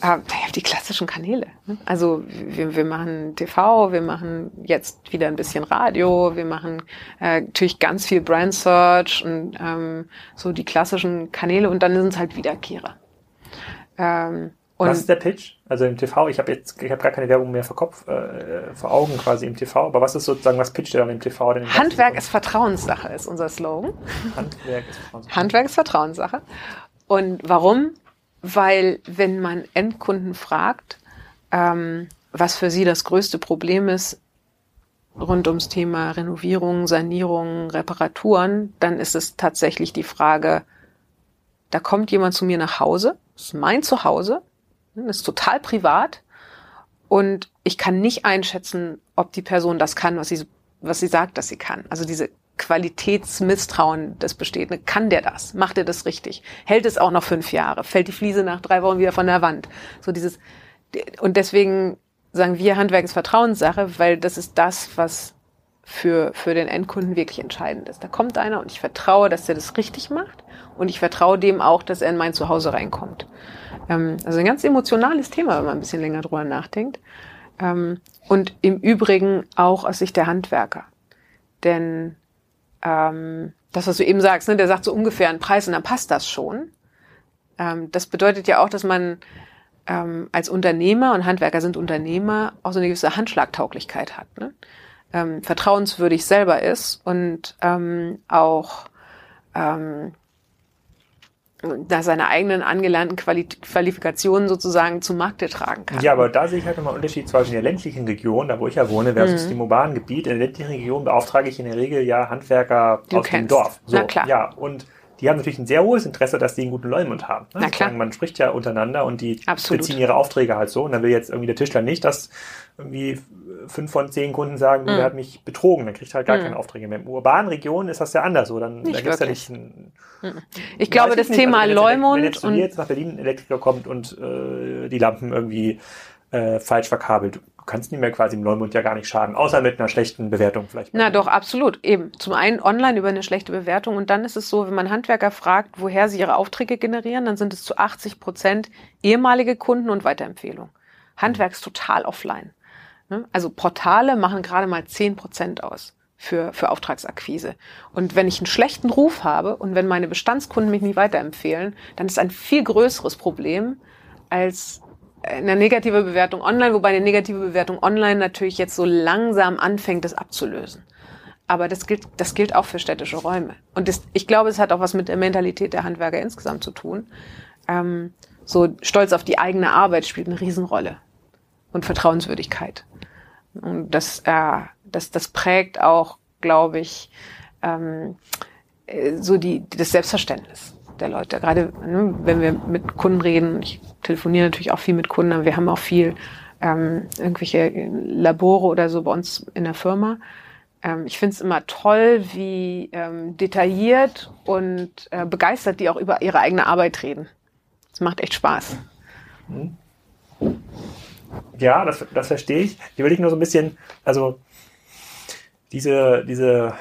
Äh, die klassischen Kanäle. Ne? Also wir, wir machen TV, wir machen jetzt wieder ein bisschen Radio, wir machen äh, natürlich ganz viel Brand Search und ähm, so die klassischen Kanäle und dann sind es halt Wiederkehrer. Ähm, und was ist der Pitch? Also im TV, ich habe jetzt, ich habe gar keine Werbung mehr vor Kopf, äh, vor Augen quasi im TV, aber was ist sozusagen, was pitcht ihr dann im TV? Denn Handwerk ist Vertrauenssache, ist unser Slogan. Handwerk ist Vertrauenssache. Handwerk ist Vertrauenssache. Und warum? Weil wenn man Endkunden fragt, ähm, was für sie das größte Problem ist rund ums Thema Renovierung, Sanierung, Reparaturen, dann ist es tatsächlich die Frage, da kommt jemand zu mir nach Hause, das ist mein Zuhause, das ist total privat. Und ich kann nicht einschätzen, ob die Person das kann, was sie, was sie sagt, dass sie kann. Also diese Qualitätsmisstrauen, das besteht. Ne, kann der das? Macht er das richtig? Hält es auch noch fünf Jahre? Fällt die Fliese nach drei Wochen wieder von der Wand? So dieses, und deswegen sagen wir Handwerk ist Vertrauenssache, weil das ist das, was für, für den Endkunden wirklich entscheidend ist. Da kommt einer und ich vertraue, dass er das richtig macht und ich vertraue dem auch, dass er in mein Zuhause reinkommt. Ähm, also ein ganz emotionales Thema, wenn man ein bisschen länger drüber nachdenkt. Ähm, und im Übrigen auch aus Sicht der Handwerker. Denn ähm, das, was du eben sagst, ne, der sagt so ungefähr einen Preis und dann passt das schon. Ähm, das bedeutet ja auch, dass man ähm, als Unternehmer, und Handwerker sind Unternehmer, auch so eine gewisse Handschlagtauglichkeit hat. Ne? Ähm, vertrauenswürdig selber ist und auch ähm, da seine eigenen angelernten Quali Qualifikationen sozusagen zum Markte tragen kann. Ja, aber da sehe ich halt nochmal Unterschied zwischen der ländlichen Region, da wo ich ja wohne, versus mhm. dem urbanen Gebiet. In der ländlichen Region beauftrage ich in der Regel ja Handwerker du aus kennst. dem Dorf. So, Na klar. Ja, und die haben natürlich ein sehr hohes Interesse, dass die einen guten Leumund haben. Ne? Na klar. Man spricht ja untereinander und die Absolut. beziehen ihre Aufträge halt so. Und dann will jetzt irgendwie der Tischler nicht, dass irgendwie fünf von zehn Kunden sagen, mhm. der hat mich betrogen, dann kriegt halt gar mhm. keine Aufträge mehr. In urbanen Regionen ist das ja anders so. Dann, nicht da gibt's wirklich. ja nicht ein, mhm. Ich glaube, das nicht. Thema also, Leumund. Wenn jetzt, wenn jetzt nach Berlin ein Elektriker kommt und äh, die Lampen irgendwie äh, falsch verkabelt, du kannst nicht mehr quasi im Leumund ja gar nicht schaden, außer mit einer schlechten Bewertung vielleicht. Na doch, absolut. Eben. Zum einen online über eine schlechte Bewertung und dann ist es so, wenn man Handwerker fragt, woher sie ihre Aufträge generieren, dann sind es zu 80 Prozent ehemalige Kunden und Weiterempfehlung. Handwerk ist total offline. Ne? Also Portale machen gerade mal 10 Prozent aus für, für Auftragsakquise. Und wenn ich einen schlechten Ruf habe und wenn meine Bestandskunden mich nicht weiterempfehlen, dann ist ein viel größeres Problem als eine negative Bewertung online, wobei eine negative Bewertung online natürlich jetzt so langsam anfängt, das abzulösen. Aber das gilt, das gilt auch für städtische Räume. Und das, ich glaube, es hat auch was mit der Mentalität der Handwerker insgesamt zu tun. Ähm, so Stolz auf die eigene Arbeit spielt eine Riesenrolle. Und Vertrauenswürdigkeit. Und das, äh, das, das prägt auch, glaube ich, ähm, äh, so die, das Selbstverständnis der Leute. Gerade ne, wenn wir mit Kunden reden, ich telefoniere natürlich auch viel mit Kunden, aber wir haben auch viel ähm, irgendwelche Labore oder so bei uns in der Firma. Ähm, ich finde es immer toll, wie ähm, detailliert und äh, begeistert die auch über ihre eigene Arbeit reden. Das macht echt Spaß. Mhm. Ja, das, das verstehe ich. Hier will ich nur so ein bisschen, also diese, diese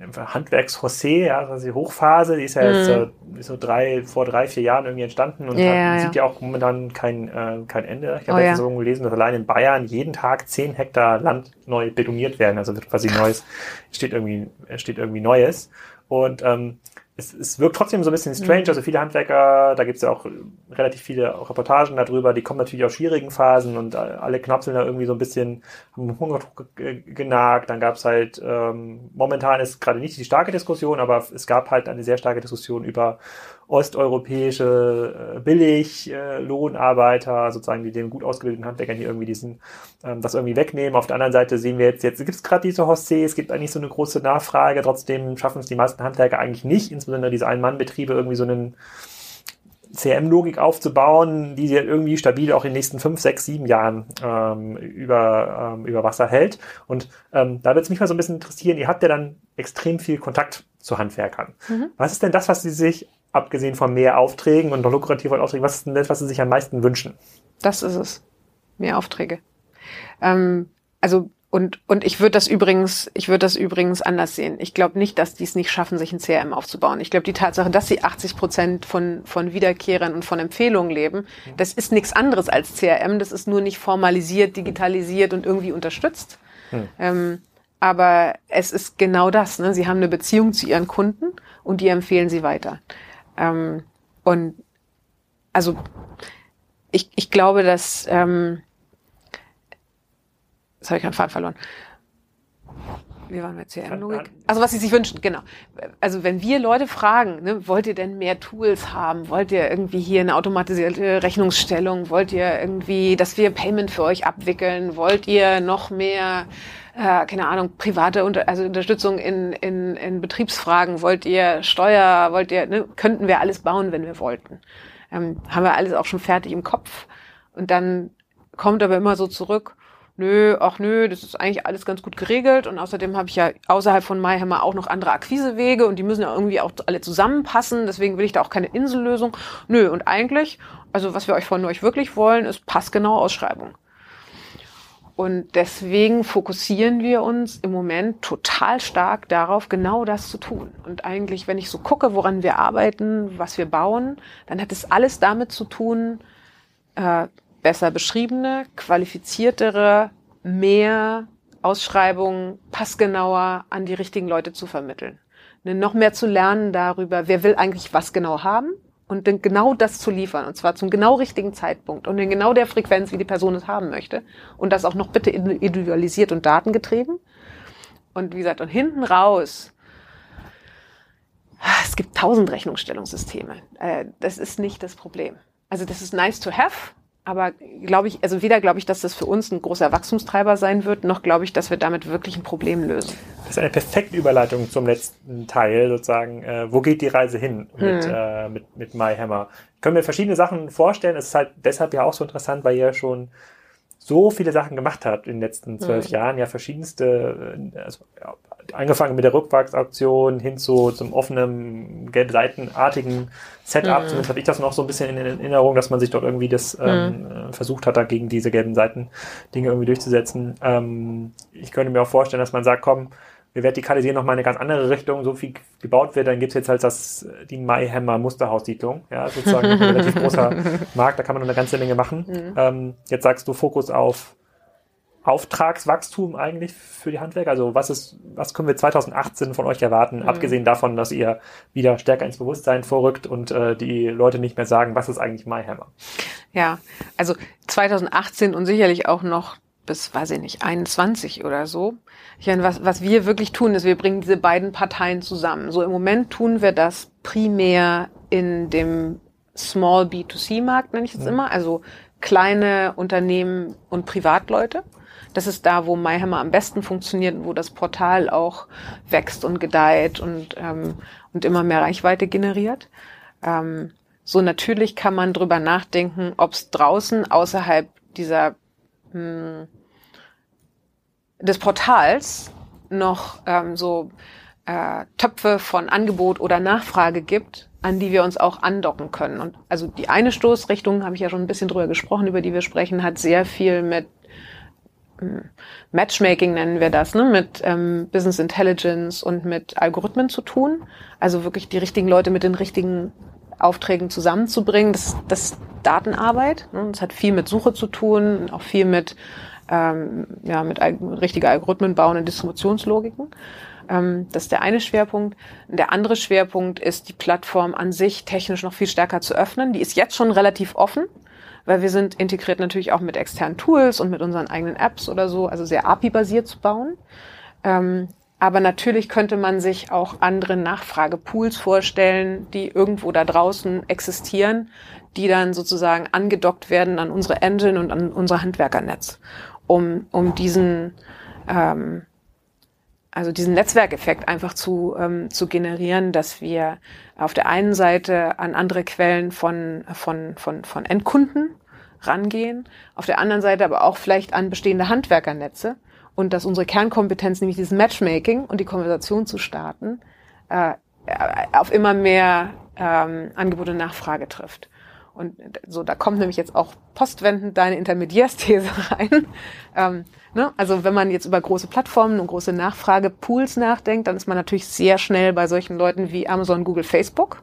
Handwerks-José, ja, also die Hochphase, die ist ja jetzt mhm. äh, so drei, vor drei, vier Jahren irgendwie entstanden und ja, hat, sieht ja auch momentan kein, äh, kein Ende. Ich habe oh, ja. so gelesen, dass allein in Bayern jeden Tag zehn Hektar Land neu betoniert werden, also wird quasi neues, steht irgendwie, steht irgendwie Neues. Und ähm, es, es wirkt trotzdem so ein bisschen strange. Mhm. Also viele Handwerker, da gibt es ja auch relativ viele Reportagen darüber, die kommen natürlich aus schwierigen Phasen und alle knapseln da irgendwie so ein bisschen, haben Hungerdruck genagt. Dann gab es halt, ähm, momentan ist gerade nicht die starke Diskussion, aber es gab halt eine sehr starke Diskussion über osteuropäische äh, Billiglohnarbeiter, äh, sozusagen, die den gut ausgebildeten Handwerkern hier irgendwie diesen, ähm, das irgendwie wegnehmen. Auf der anderen Seite sehen wir jetzt, jetzt gibt es gerade diese Hostsee, es gibt eigentlich so eine große Nachfrage, trotzdem schaffen es die meisten Handwerker eigentlich nicht, insbesondere diese Ein-Mann-Betriebe irgendwie so einen CM-Logik aufzubauen, die sie irgendwie stabil auch in den nächsten fünf, sechs, sieben Jahren ähm, über, ähm, über Wasser hält. Und ähm, da wird es mich mal so ein bisschen interessieren, ihr habt ja dann extrem viel Kontakt zu Handwerkern. Mhm. Was ist denn das, was sie sich abgesehen von mehr Aufträgen und noch lukrativeren Aufträgen, was ist denn das, was Sie sich am meisten wünschen? Das ist es. Mehr Aufträge. Ähm, also und, und ich würde das übrigens, ich würde das übrigens anders sehen. Ich glaube nicht, dass die es nicht schaffen, sich ein CRM aufzubauen. Ich glaube, die Tatsache, dass sie 80 Prozent von, von Wiederkehrern und von Empfehlungen leben, das ist nichts anderes als CRM. Das ist nur nicht formalisiert, digitalisiert und irgendwie unterstützt. Hm. Ähm, aber es ist genau das. Ne? Sie haben eine Beziehung zu ihren Kunden und die empfehlen sie weiter. Ähm, und also ich, ich glaube, dass ähm, jetzt habe ich keinen Faden verloren. Wie waren wir jetzt hier? Logik? Also was sie sich wünschen, genau. Also wenn wir Leute fragen, ne, wollt ihr denn mehr Tools haben? Wollt ihr irgendwie hier eine automatisierte Rechnungsstellung? Wollt ihr irgendwie, dass wir Payment für euch abwickeln? Wollt ihr noch mehr äh, keine Ahnung, private Unter also Unterstützung in, in, in Betriebsfragen, wollt ihr Steuer, wollt ihr, ne, könnten wir alles bauen, wenn wir wollten. Ähm, haben wir alles auch schon fertig im Kopf. Und dann kommt aber immer so zurück, nö, ach nö, das ist eigentlich alles ganz gut geregelt und außerdem habe ich ja außerhalb von MyHammer auch noch andere Akquisewege und die müssen ja irgendwie auch alle zusammenpassen, deswegen will ich da auch keine Insellösung. Nö, und eigentlich, also was wir euch von euch wirklich wollen, ist passgenaue Ausschreibung. Und deswegen fokussieren wir uns im Moment total stark darauf, genau das zu tun. Und eigentlich, wenn ich so gucke, woran wir arbeiten, was wir bauen, dann hat es alles damit zu tun, äh, besser beschriebene, qualifiziertere, mehr Ausschreibungen passgenauer an die richtigen Leute zu vermitteln. Noch mehr zu lernen darüber, wer will eigentlich was genau haben und dann genau das zu liefern und zwar zum genau richtigen Zeitpunkt und in genau der Frequenz, wie die Person es haben möchte und das auch noch bitte individualisiert und datengetrieben. Und wie gesagt, und hinten raus, es gibt tausend Rechnungsstellungssysteme. Äh, das ist nicht das Problem. Also das ist nice to have, aber glaube ich, also weder glaube ich, dass das für uns ein großer Wachstumstreiber sein wird, noch glaube ich, dass wir damit wirklich ein Problem lösen. Das ist eine perfekte Überleitung zum letzten Teil sozusagen. Äh, wo geht die Reise hin mit, hm. äh, mit, mit MyHammer? Kann mir verschiedene Sachen vorstellen. Es ist halt deshalb ja auch so interessant, weil ihr schon so viele Sachen gemacht habt in den letzten zwölf hm. Jahren. Ja, verschiedenste, äh, also angefangen mit der Rückwachsauktion hin zu zum offenen, gelbseitenartigen Setup. Mhm. Zumindest habe ich das noch so ein bisschen in Erinnerung, dass man sich dort irgendwie das ähm, mhm. versucht hat, dagegen diese gelben Seiten Dinge irgendwie durchzusetzen. Ähm, ich könnte mir auch vorstellen, dass man sagt, komm, wir vertikalisieren noch mal eine ganz andere Richtung, so viel gebaut wird, dann gibt's jetzt halt das, die Mayhammer Musterhaussiedlung, ja, sozusagen ein relativ großer Markt, da kann man noch eine ganze Menge machen. Mhm. Ähm, jetzt sagst du Fokus auf Auftragswachstum eigentlich für die Handwerker? Also was ist, was können wir 2018 von euch erwarten, mhm. abgesehen davon, dass ihr wieder stärker ins Bewusstsein vorrückt und äh, die Leute nicht mehr sagen, was ist eigentlich MyHammer? Ja, also 2018 und sicherlich auch noch bis, weiß ich nicht, 21 oder so. Ich meine, was, was wir wirklich tun, ist, wir bringen diese beiden Parteien zusammen. So im Moment tun wir das primär in dem Small B2C-Markt, nenne ich es mhm. immer, also kleine Unternehmen und Privatleute. Das ist da, wo MyHammer am besten funktioniert, wo das Portal auch wächst und gedeiht und, ähm, und immer mehr Reichweite generiert. Ähm, so natürlich kann man drüber nachdenken, ob es draußen außerhalb dieser mh, hm, des Portals noch ähm, so äh, Töpfe von Angebot oder Nachfrage gibt, an die wir uns auch andocken können. Und also die eine Stoßrichtung, habe ich ja schon ein bisschen drüber gesprochen, über die wir sprechen, hat sehr viel mit Matchmaking nennen wir das, ne, mit ähm, Business Intelligence und mit Algorithmen zu tun. Also wirklich die richtigen Leute mit den richtigen Aufträgen zusammenzubringen. Das, das ist Datenarbeit. Ne? Das hat viel mit Suche zu tun, auch viel mit, ähm, ja, mit richtiger Algorithmen bauen und Distributionslogiken. Ähm, das ist der eine Schwerpunkt. Der andere Schwerpunkt ist, die Plattform an sich technisch noch viel stärker zu öffnen. Die ist jetzt schon relativ offen weil wir sind integriert natürlich auch mit externen Tools und mit unseren eigenen Apps oder so, also sehr API-basiert zu bauen. Ähm, aber natürlich könnte man sich auch andere Nachfragepools vorstellen, die irgendwo da draußen existieren, die dann sozusagen angedockt werden an unsere Engine und an unser Handwerkernetz, um, um diesen, ähm, also diesen Netzwerkeffekt einfach zu, ähm, zu generieren, dass wir auf der einen Seite an andere Quellen von, von, von, von Endkunden rangehen, auf der anderen Seite aber auch vielleicht an bestehende Handwerkernetze und dass unsere Kernkompetenz, nämlich dieses Matchmaking und die Konversation zu starten, äh, auf immer mehr ähm, Angebot und Nachfrage trifft. Und so, da kommt nämlich jetzt auch postwendend deine Intermediärsthese rein. Ähm, ne? Also wenn man jetzt über große Plattformen und große Nachfragepools nachdenkt, dann ist man natürlich sehr schnell bei solchen Leuten wie Amazon, Google, Facebook.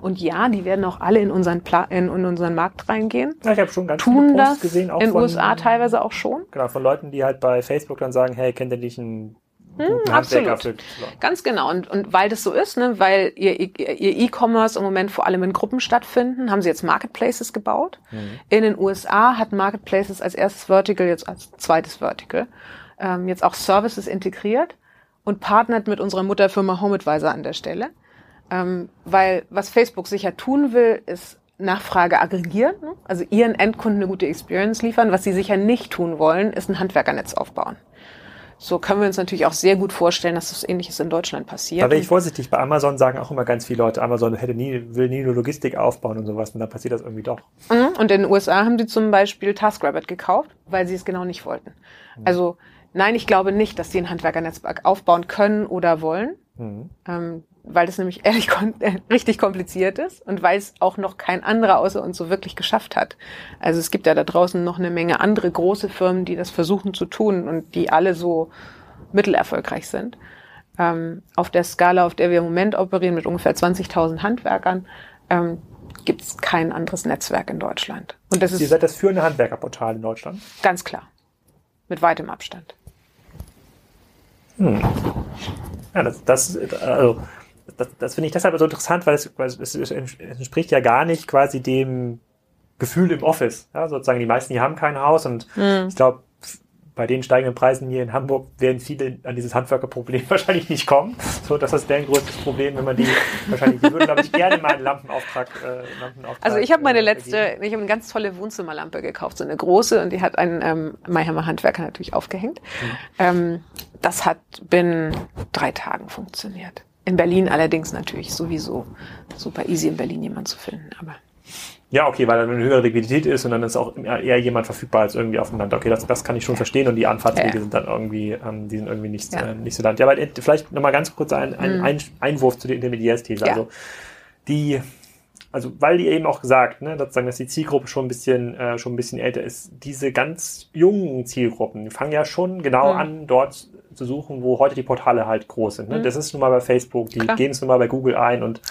Und ja, die werden auch alle in unseren, Pla in, in unseren Markt reingehen. Ja, ich habe schon ganz Tun viele Posts gesehen, auch in den USA teilweise auch schon. Genau, von Leuten, die halt bei Facebook dann sagen, hey, kennt ihr nicht einen hm, absolut. Ganz genau. Und, und weil das so ist, ne, weil ihr, ihr E-Commerce im Moment vor allem in Gruppen stattfinden, haben sie jetzt Marketplaces gebaut. Mhm. In den USA hat Marketplaces als erstes Vertical, jetzt als zweites Vertical, ähm, jetzt auch Services integriert und partnert mit unserer Mutterfirma HomeAdvisor an der Stelle. Ähm, weil was Facebook sicher tun will, ist Nachfrage aggregieren, ne? also ihren Endkunden eine gute Experience liefern. Was sie sicher nicht tun wollen, ist ein Handwerkernetz aufbauen. So können wir uns natürlich auch sehr gut vorstellen, dass das Ähnliches in Deutschland passiert. Da bin ich vorsichtig. Bei Amazon sagen auch immer ganz viele Leute, Amazon hätte nie, will nie eine Logistik aufbauen und sowas. Und dann passiert das irgendwie doch. Mhm. Und in den USA haben sie zum Beispiel TaskRabbit gekauft, weil sie es genau nicht wollten. Mhm. Also nein, ich glaube nicht, dass sie ein Handwerkernetzwerk aufbauen können oder wollen. Mhm. Ähm, weil das nämlich ehrlich äh, richtig kompliziert ist und weil es auch noch kein anderer außer uns so wirklich geschafft hat. Also es gibt ja da draußen noch eine Menge andere große Firmen, die das versuchen zu tun und die alle so mittelerfolgreich sind. Ähm, auf der Skala, auf der wir im Moment operieren, mit ungefähr 20.000 Handwerkern, ähm, gibt es kein anderes Netzwerk in Deutschland. Und das ist Ihr seid das führende Handwerkerportal in Deutschland? Ganz klar. Mit weitem Abstand. Hm. Ja, das, das, also, das, das finde ich deshalb so interessant, weil es, weil es, entspricht ja gar nicht quasi dem Gefühl im Office. Ja, sozusagen die meisten hier haben kein Haus und hm. ich glaube, bei den steigenden Preisen hier in Hamburg werden viele an dieses Handwerkerproblem wahrscheinlich nicht kommen. So, das ist deren größtes Problem, wenn man die wahrscheinlich, die würden, glaube ich, gerne mal einen Lampenauftrag, äh, Lampenauftrag Also ich habe meine äh, letzte, vergeben. ich habe eine ganz tolle Wohnzimmerlampe gekauft, so eine große, und die hat ein ähm, Mayhammer Handwerker natürlich aufgehängt. Mhm. Ähm, das hat binnen drei Tagen funktioniert. In Berlin allerdings natürlich sowieso super easy in Berlin jemand zu finden, aber ja, okay, weil dann eine höhere Liquidität ist und dann ist auch eher jemand verfügbar als irgendwie auf dem Land. Okay, das, das kann ich schon verstehen und die Anfahrtswege ja. sind dann irgendwie, ähm, die sind irgendwie nicht, ja. äh, nicht so land. Ja, aber vielleicht nochmal ganz kurz ein, ein, ein Einwurf zu der Intermediärsthese. Ja. Also die, also weil die eben auch gesagt, ne, sozusagen, dass die Zielgruppe schon ein bisschen, äh, schon ein bisschen älter ist. Diese ganz jungen Zielgruppen, die fangen ja schon genau mhm. an, dort zu suchen, wo heute die Portale halt groß sind. Ne? Mhm. Das ist nun mal bei Facebook, die geben es nun mal bei Google ein und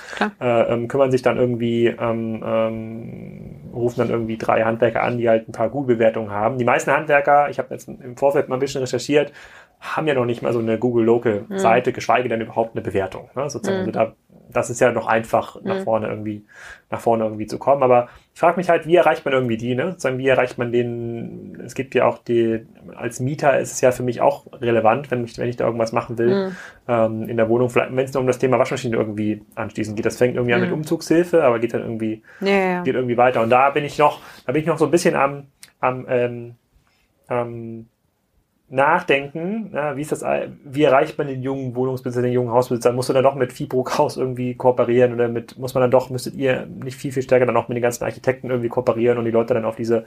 äh, ähm, kümmern sich dann irgendwie, ähm, ähm, rufen dann irgendwie drei Handwerker an, die halt ein paar Google-Bewertungen haben. Die meisten Handwerker, ich habe jetzt im Vorfeld mal ein bisschen recherchiert, haben ja noch nicht mal so eine Google Local Seite, mhm. geschweige denn überhaupt eine Bewertung. Ne? Sozusagen. Mhm. Also da das ist ja noch einfach nach mhm. vorne irgendwie, nach vorne irgendwie zu kommen. Aber ich frage mich halt, wie erreicht man irgendwie die, ne? Sozusagen, wie erreicht man den, es gibt ja auch die, als Mieter ist es ja für mich auch relevant, wenn ich, wenn ich da irgendwas machen will, mhm. ähm, in der Wohnung, vielleicht, wenn es nur um das Thema Waschmaschine irgendwie anschließen geht. Das fängt irgendwie mhm. an mit mhm. Umzugshilfe, aber geht dann irgendwie, ja, ja. geht irgendwie weiter. Und da bin ich noch, da bin ich noch so ein bisschen am, am, ähm, ähm, nachdenken, ja, wie ist das, wie erreicht man den jungen Wohnungsbesitzer, den jungen Hausbesitzer? Muss man dann doch mit Fibrohaus irgendwie kooperieren oder mit, muss man dann doch, müsstet ihr nicht viel, viel stärker dann auch mit den ganzen Architekten irgendwie kooperieren und die Leute dann auf diese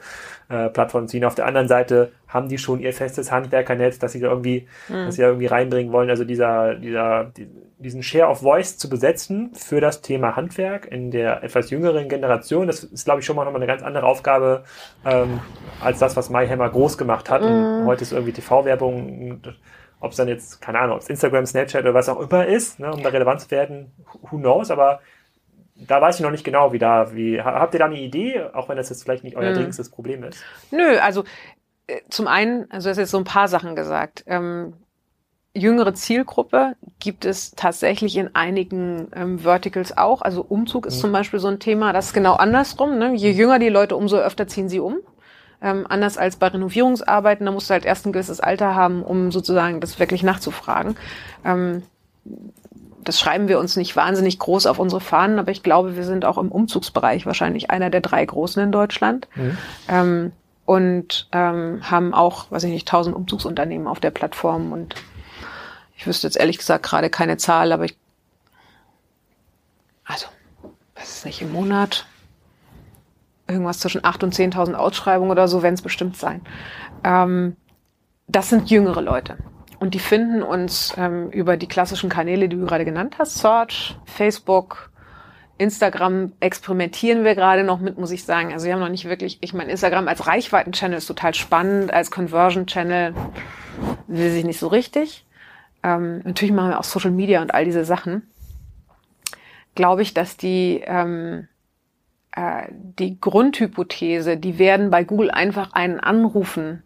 äh, Plattform ziehen? Auf der anderen Seite haben die schon ihr festes Handwerkernetz, dass sie da irgendwie, mhm. dass sie da irgendwie reinbringen wollen. Also dieser, dieser, die, diesen Share of Voice zu besetzen für das Thema Handwerk in der etwas jüngeren Generation. Das ist, glaube ich, schon mal nochmal eine ganz andere Aufgabe ähm, als das, was MyHammer groß gemacht hat. Und mhm. heute ist irgendwie TV-Werbung, ob es dann jetzt, keine Ahnung, ob es Instagram, Snapchat oder was auch immer ist, ne, um da relevant zu werden, who knows, aber da weiß ich noch nicht genau, wie da, wie, habt ihr da eine Idee, auch wenn das jetzt vielleicht nicht euer mhm. dringendstes Problem ist? Nö, also äh, zum einen, also du hast jetzt so ein paar Sachen gesagt. Ähm, jüngere Zielgruppe gibt es tatsächlich in einigen ähm, Verticals auch. Also Umzug ist mhm. zum Beispiel so ein Thema, das ist genau andersrum. Ne? Je jünger die Leute, umso öfter ziehen sie um. Ähm, anders als bei Renovierungsarbeiten, da musst du halt erst ein gewisses Alter haben, um sozusagen das wirklich nachzufragen. Ähm, das schreiben wir uns nicht wahnsinnig groß auf unsere Fahnen, aber ich glaube, wir sind auch im Umzugsbereich wahrscheinlich einer der drei großen in Deutschland. Mhm. Ähm, und ähm, haben auch, weiß ich nicht, tausend Umzugsunternehmen auf der Plattform und ich wüsste jetzt ehrlich gesagt gerade keine Zahl, aber ich, also, was ist nicht im Monat? Irgendwas zwischen 8.000 und 10.000 Ausschreibungen oder so werden es bestimmt sein. Ähm, das sind jüngere Leute. Und die finden uns ähm, über die klassischen Kanäle, die du gerade genannt hast, Search, Facebook, Instagram experimentieren wir gerade noch mit, muss ich sagen. Also wir haben noch nicht wirklich, ich meine, Instagram als Reichweiten-Channel ist total spannend, als Conversion-Channel will sich nicht so richtig ähm, natürlich machen wir auch Social Media und all diese Sachen, glaube ich, dass die, ähm, äh, die Grundhypothese, die werden bei Google einfach einen anrufen,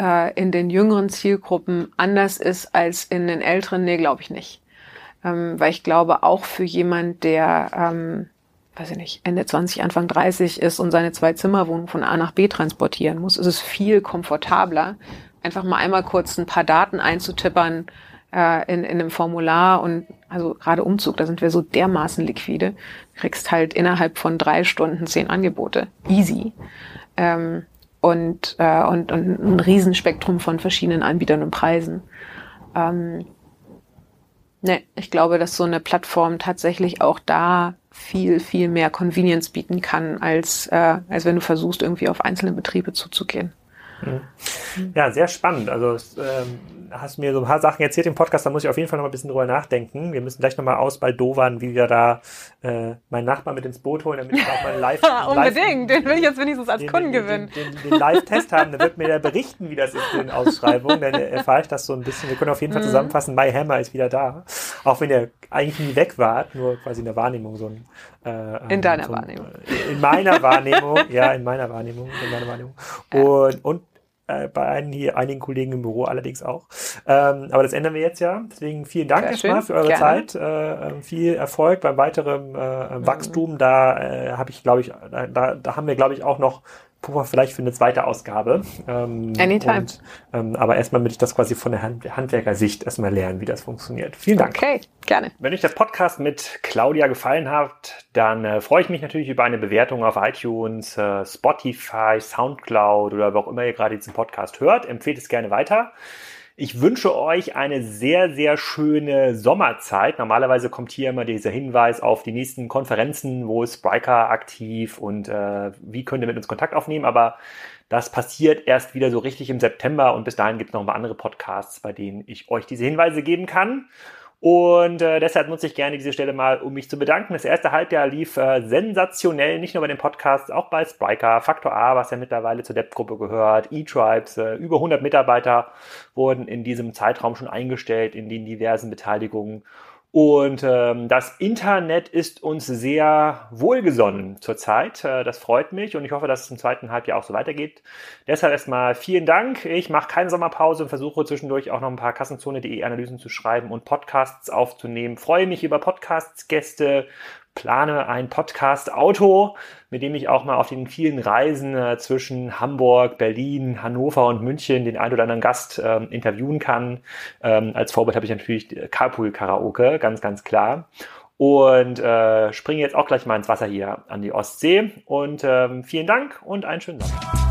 äh, in den jüngeren Zielgruppen anders ist als in den älteren, nee, glaube ich nicht. Ähm, weil ich glaube, auch für jemand, der, ähm, weiß ich nicht, Ende 20, Anfang 30 ist und seine zwei Zimmerwohnung von A nach B transportieren muss, ist es viel komfortabler, einfach mal einmal kurz ein paar Daten einzutippern, äh, in, in einem Formular und also gerade Umzug, da sind wir so dermaßen liquide. Kriegst halt innerhalb von drei Stunden zehn Angebote. Easy. Ähm, und, äh, und, und ein Riesenspektrum von verschiedenen Anbietern und Preisen. Ähm, ne, ich glaube, dass so eine Plattform tatsächlich auch da viel, viel mehr Convenience bieten kann, als, äh, als wenn du versuchst, irgendwie auf einzelne Betriebe zuzugehen. Ja, sehr spannend. Also ähm, hast mir so ein paar Sachen erzählt im Podcast, da muss ich auf jeden Fall noch ein bisschen drüber nachdenken. Wir müssen gleich nochmal ausbaldowern, wie wir da äh, meinen Nachbarn mit ins Boot holen, damit ich auch mal live... Unbedingt, live, den will ich jetzt wenigstens als den, Kunden den, gewinnen. Den, den, den Live-Test haben, dann wird mir der berichten, wie das ist in den Ausschreibungen, dann erfahre ich das so ein bisschen. Wir können auf jeden Fall mhm. zusammenfassen, My Hammer ist wieder da. Auch wenn der eigentlich nie weg war, nur quasi in der Wahrnehmung so ein... Äh, in deiner so ein, Wahrnehmung. In meiner Wahrnehmung, ja, in meiner Wahrnehmung, in meiner Wahrnehmung. Und, und äh, bei einigen, einigen Kollegen im Büro allerdings auch. Ähm, aber das ändern wir jetzt ja. Deswegen vielen Dank erstmal für eure Gerne. Zeit. Äh, ähm, viel Erfolg beim weiteren äh, mhm. Wachstum. Da äh, habe ich, glaube ich, da, da haben wir, glaube ich, auch noch Puffer vielleicht für eine zweite Ausgabe. Ähm, Anytime. Und, ähm, aber erstmal möchte ich das quasi von der Hand Handwerkersicht erstmal lernen, wie das funktioniert. Vielen Dank. Okay, gerne. Wenn euch das Podcast mit Claudia gefallen hat, dann äh, freue ich mich natürlich über eine Bewertung auf iTunes, äh, Spotify, Soundcloud oder wo auch immer ihr gerade diesen Podcast hört. Empfehlt es gerne weiter. Ich wünsche euch eine sehr, sehr schöne Sommerzeit. Normalerweise kommt hier immer dieser Hinweis auf die nächsten Konferenzen, wo ist Spriker aktiv und äh, wie könnt ihr mit uns Kontakt aufnehmen. Aber das passiert erst wieder so richtig im September und bis dahin gibt es noch ein paar andere Podcasts, bei denen ich euch diese Hinweise geben kann. Und äh, deshalb nutze ich gerne diese Stelle mal, um mich zu bedanken. Das erste Halbjahr lief äh, sensationell, nicht nur bei den Podcasts, auch bei Spriker, Faktor A, was ja mittlerweile zur Depp-Gruppe gehört, E-Tribes, äh, über 100 Mitarbeiter wurden in diesem Zeitraum schon eingestellt in den diversen Beteiligungen. Und ähm, das Internet ist uns sehr wohlgesonnen zurzeit. Äh, das freut mich und ich hoffe, dass es im zweiten Halbjahr auch so weitergeht. Deshalb erstmal vielen Dank. Ich mache keine Sommerpause und versuche zwischendurch auch noch ein paar Kassenzone.de Analysen zu schreiben und Podcasts aufzunehmen. Freue mich über Podcasts-Gäste, plane ein Podcast-Auto, mit dem ich auch mal auf den vielen Reisen äh, zwischen Hamburg, Berlin, Hannover und München den ein oder anderen Gast äh, interviewen kann. Ähm, als Vorbild habe ich natürlich Carpool Karaoke, ganz, ganz klar. Und äh, springe jetzt auch gleich mal ins Wasser hier an die Ostsee. Und ähm, vielen Dank und einen schönen Tag.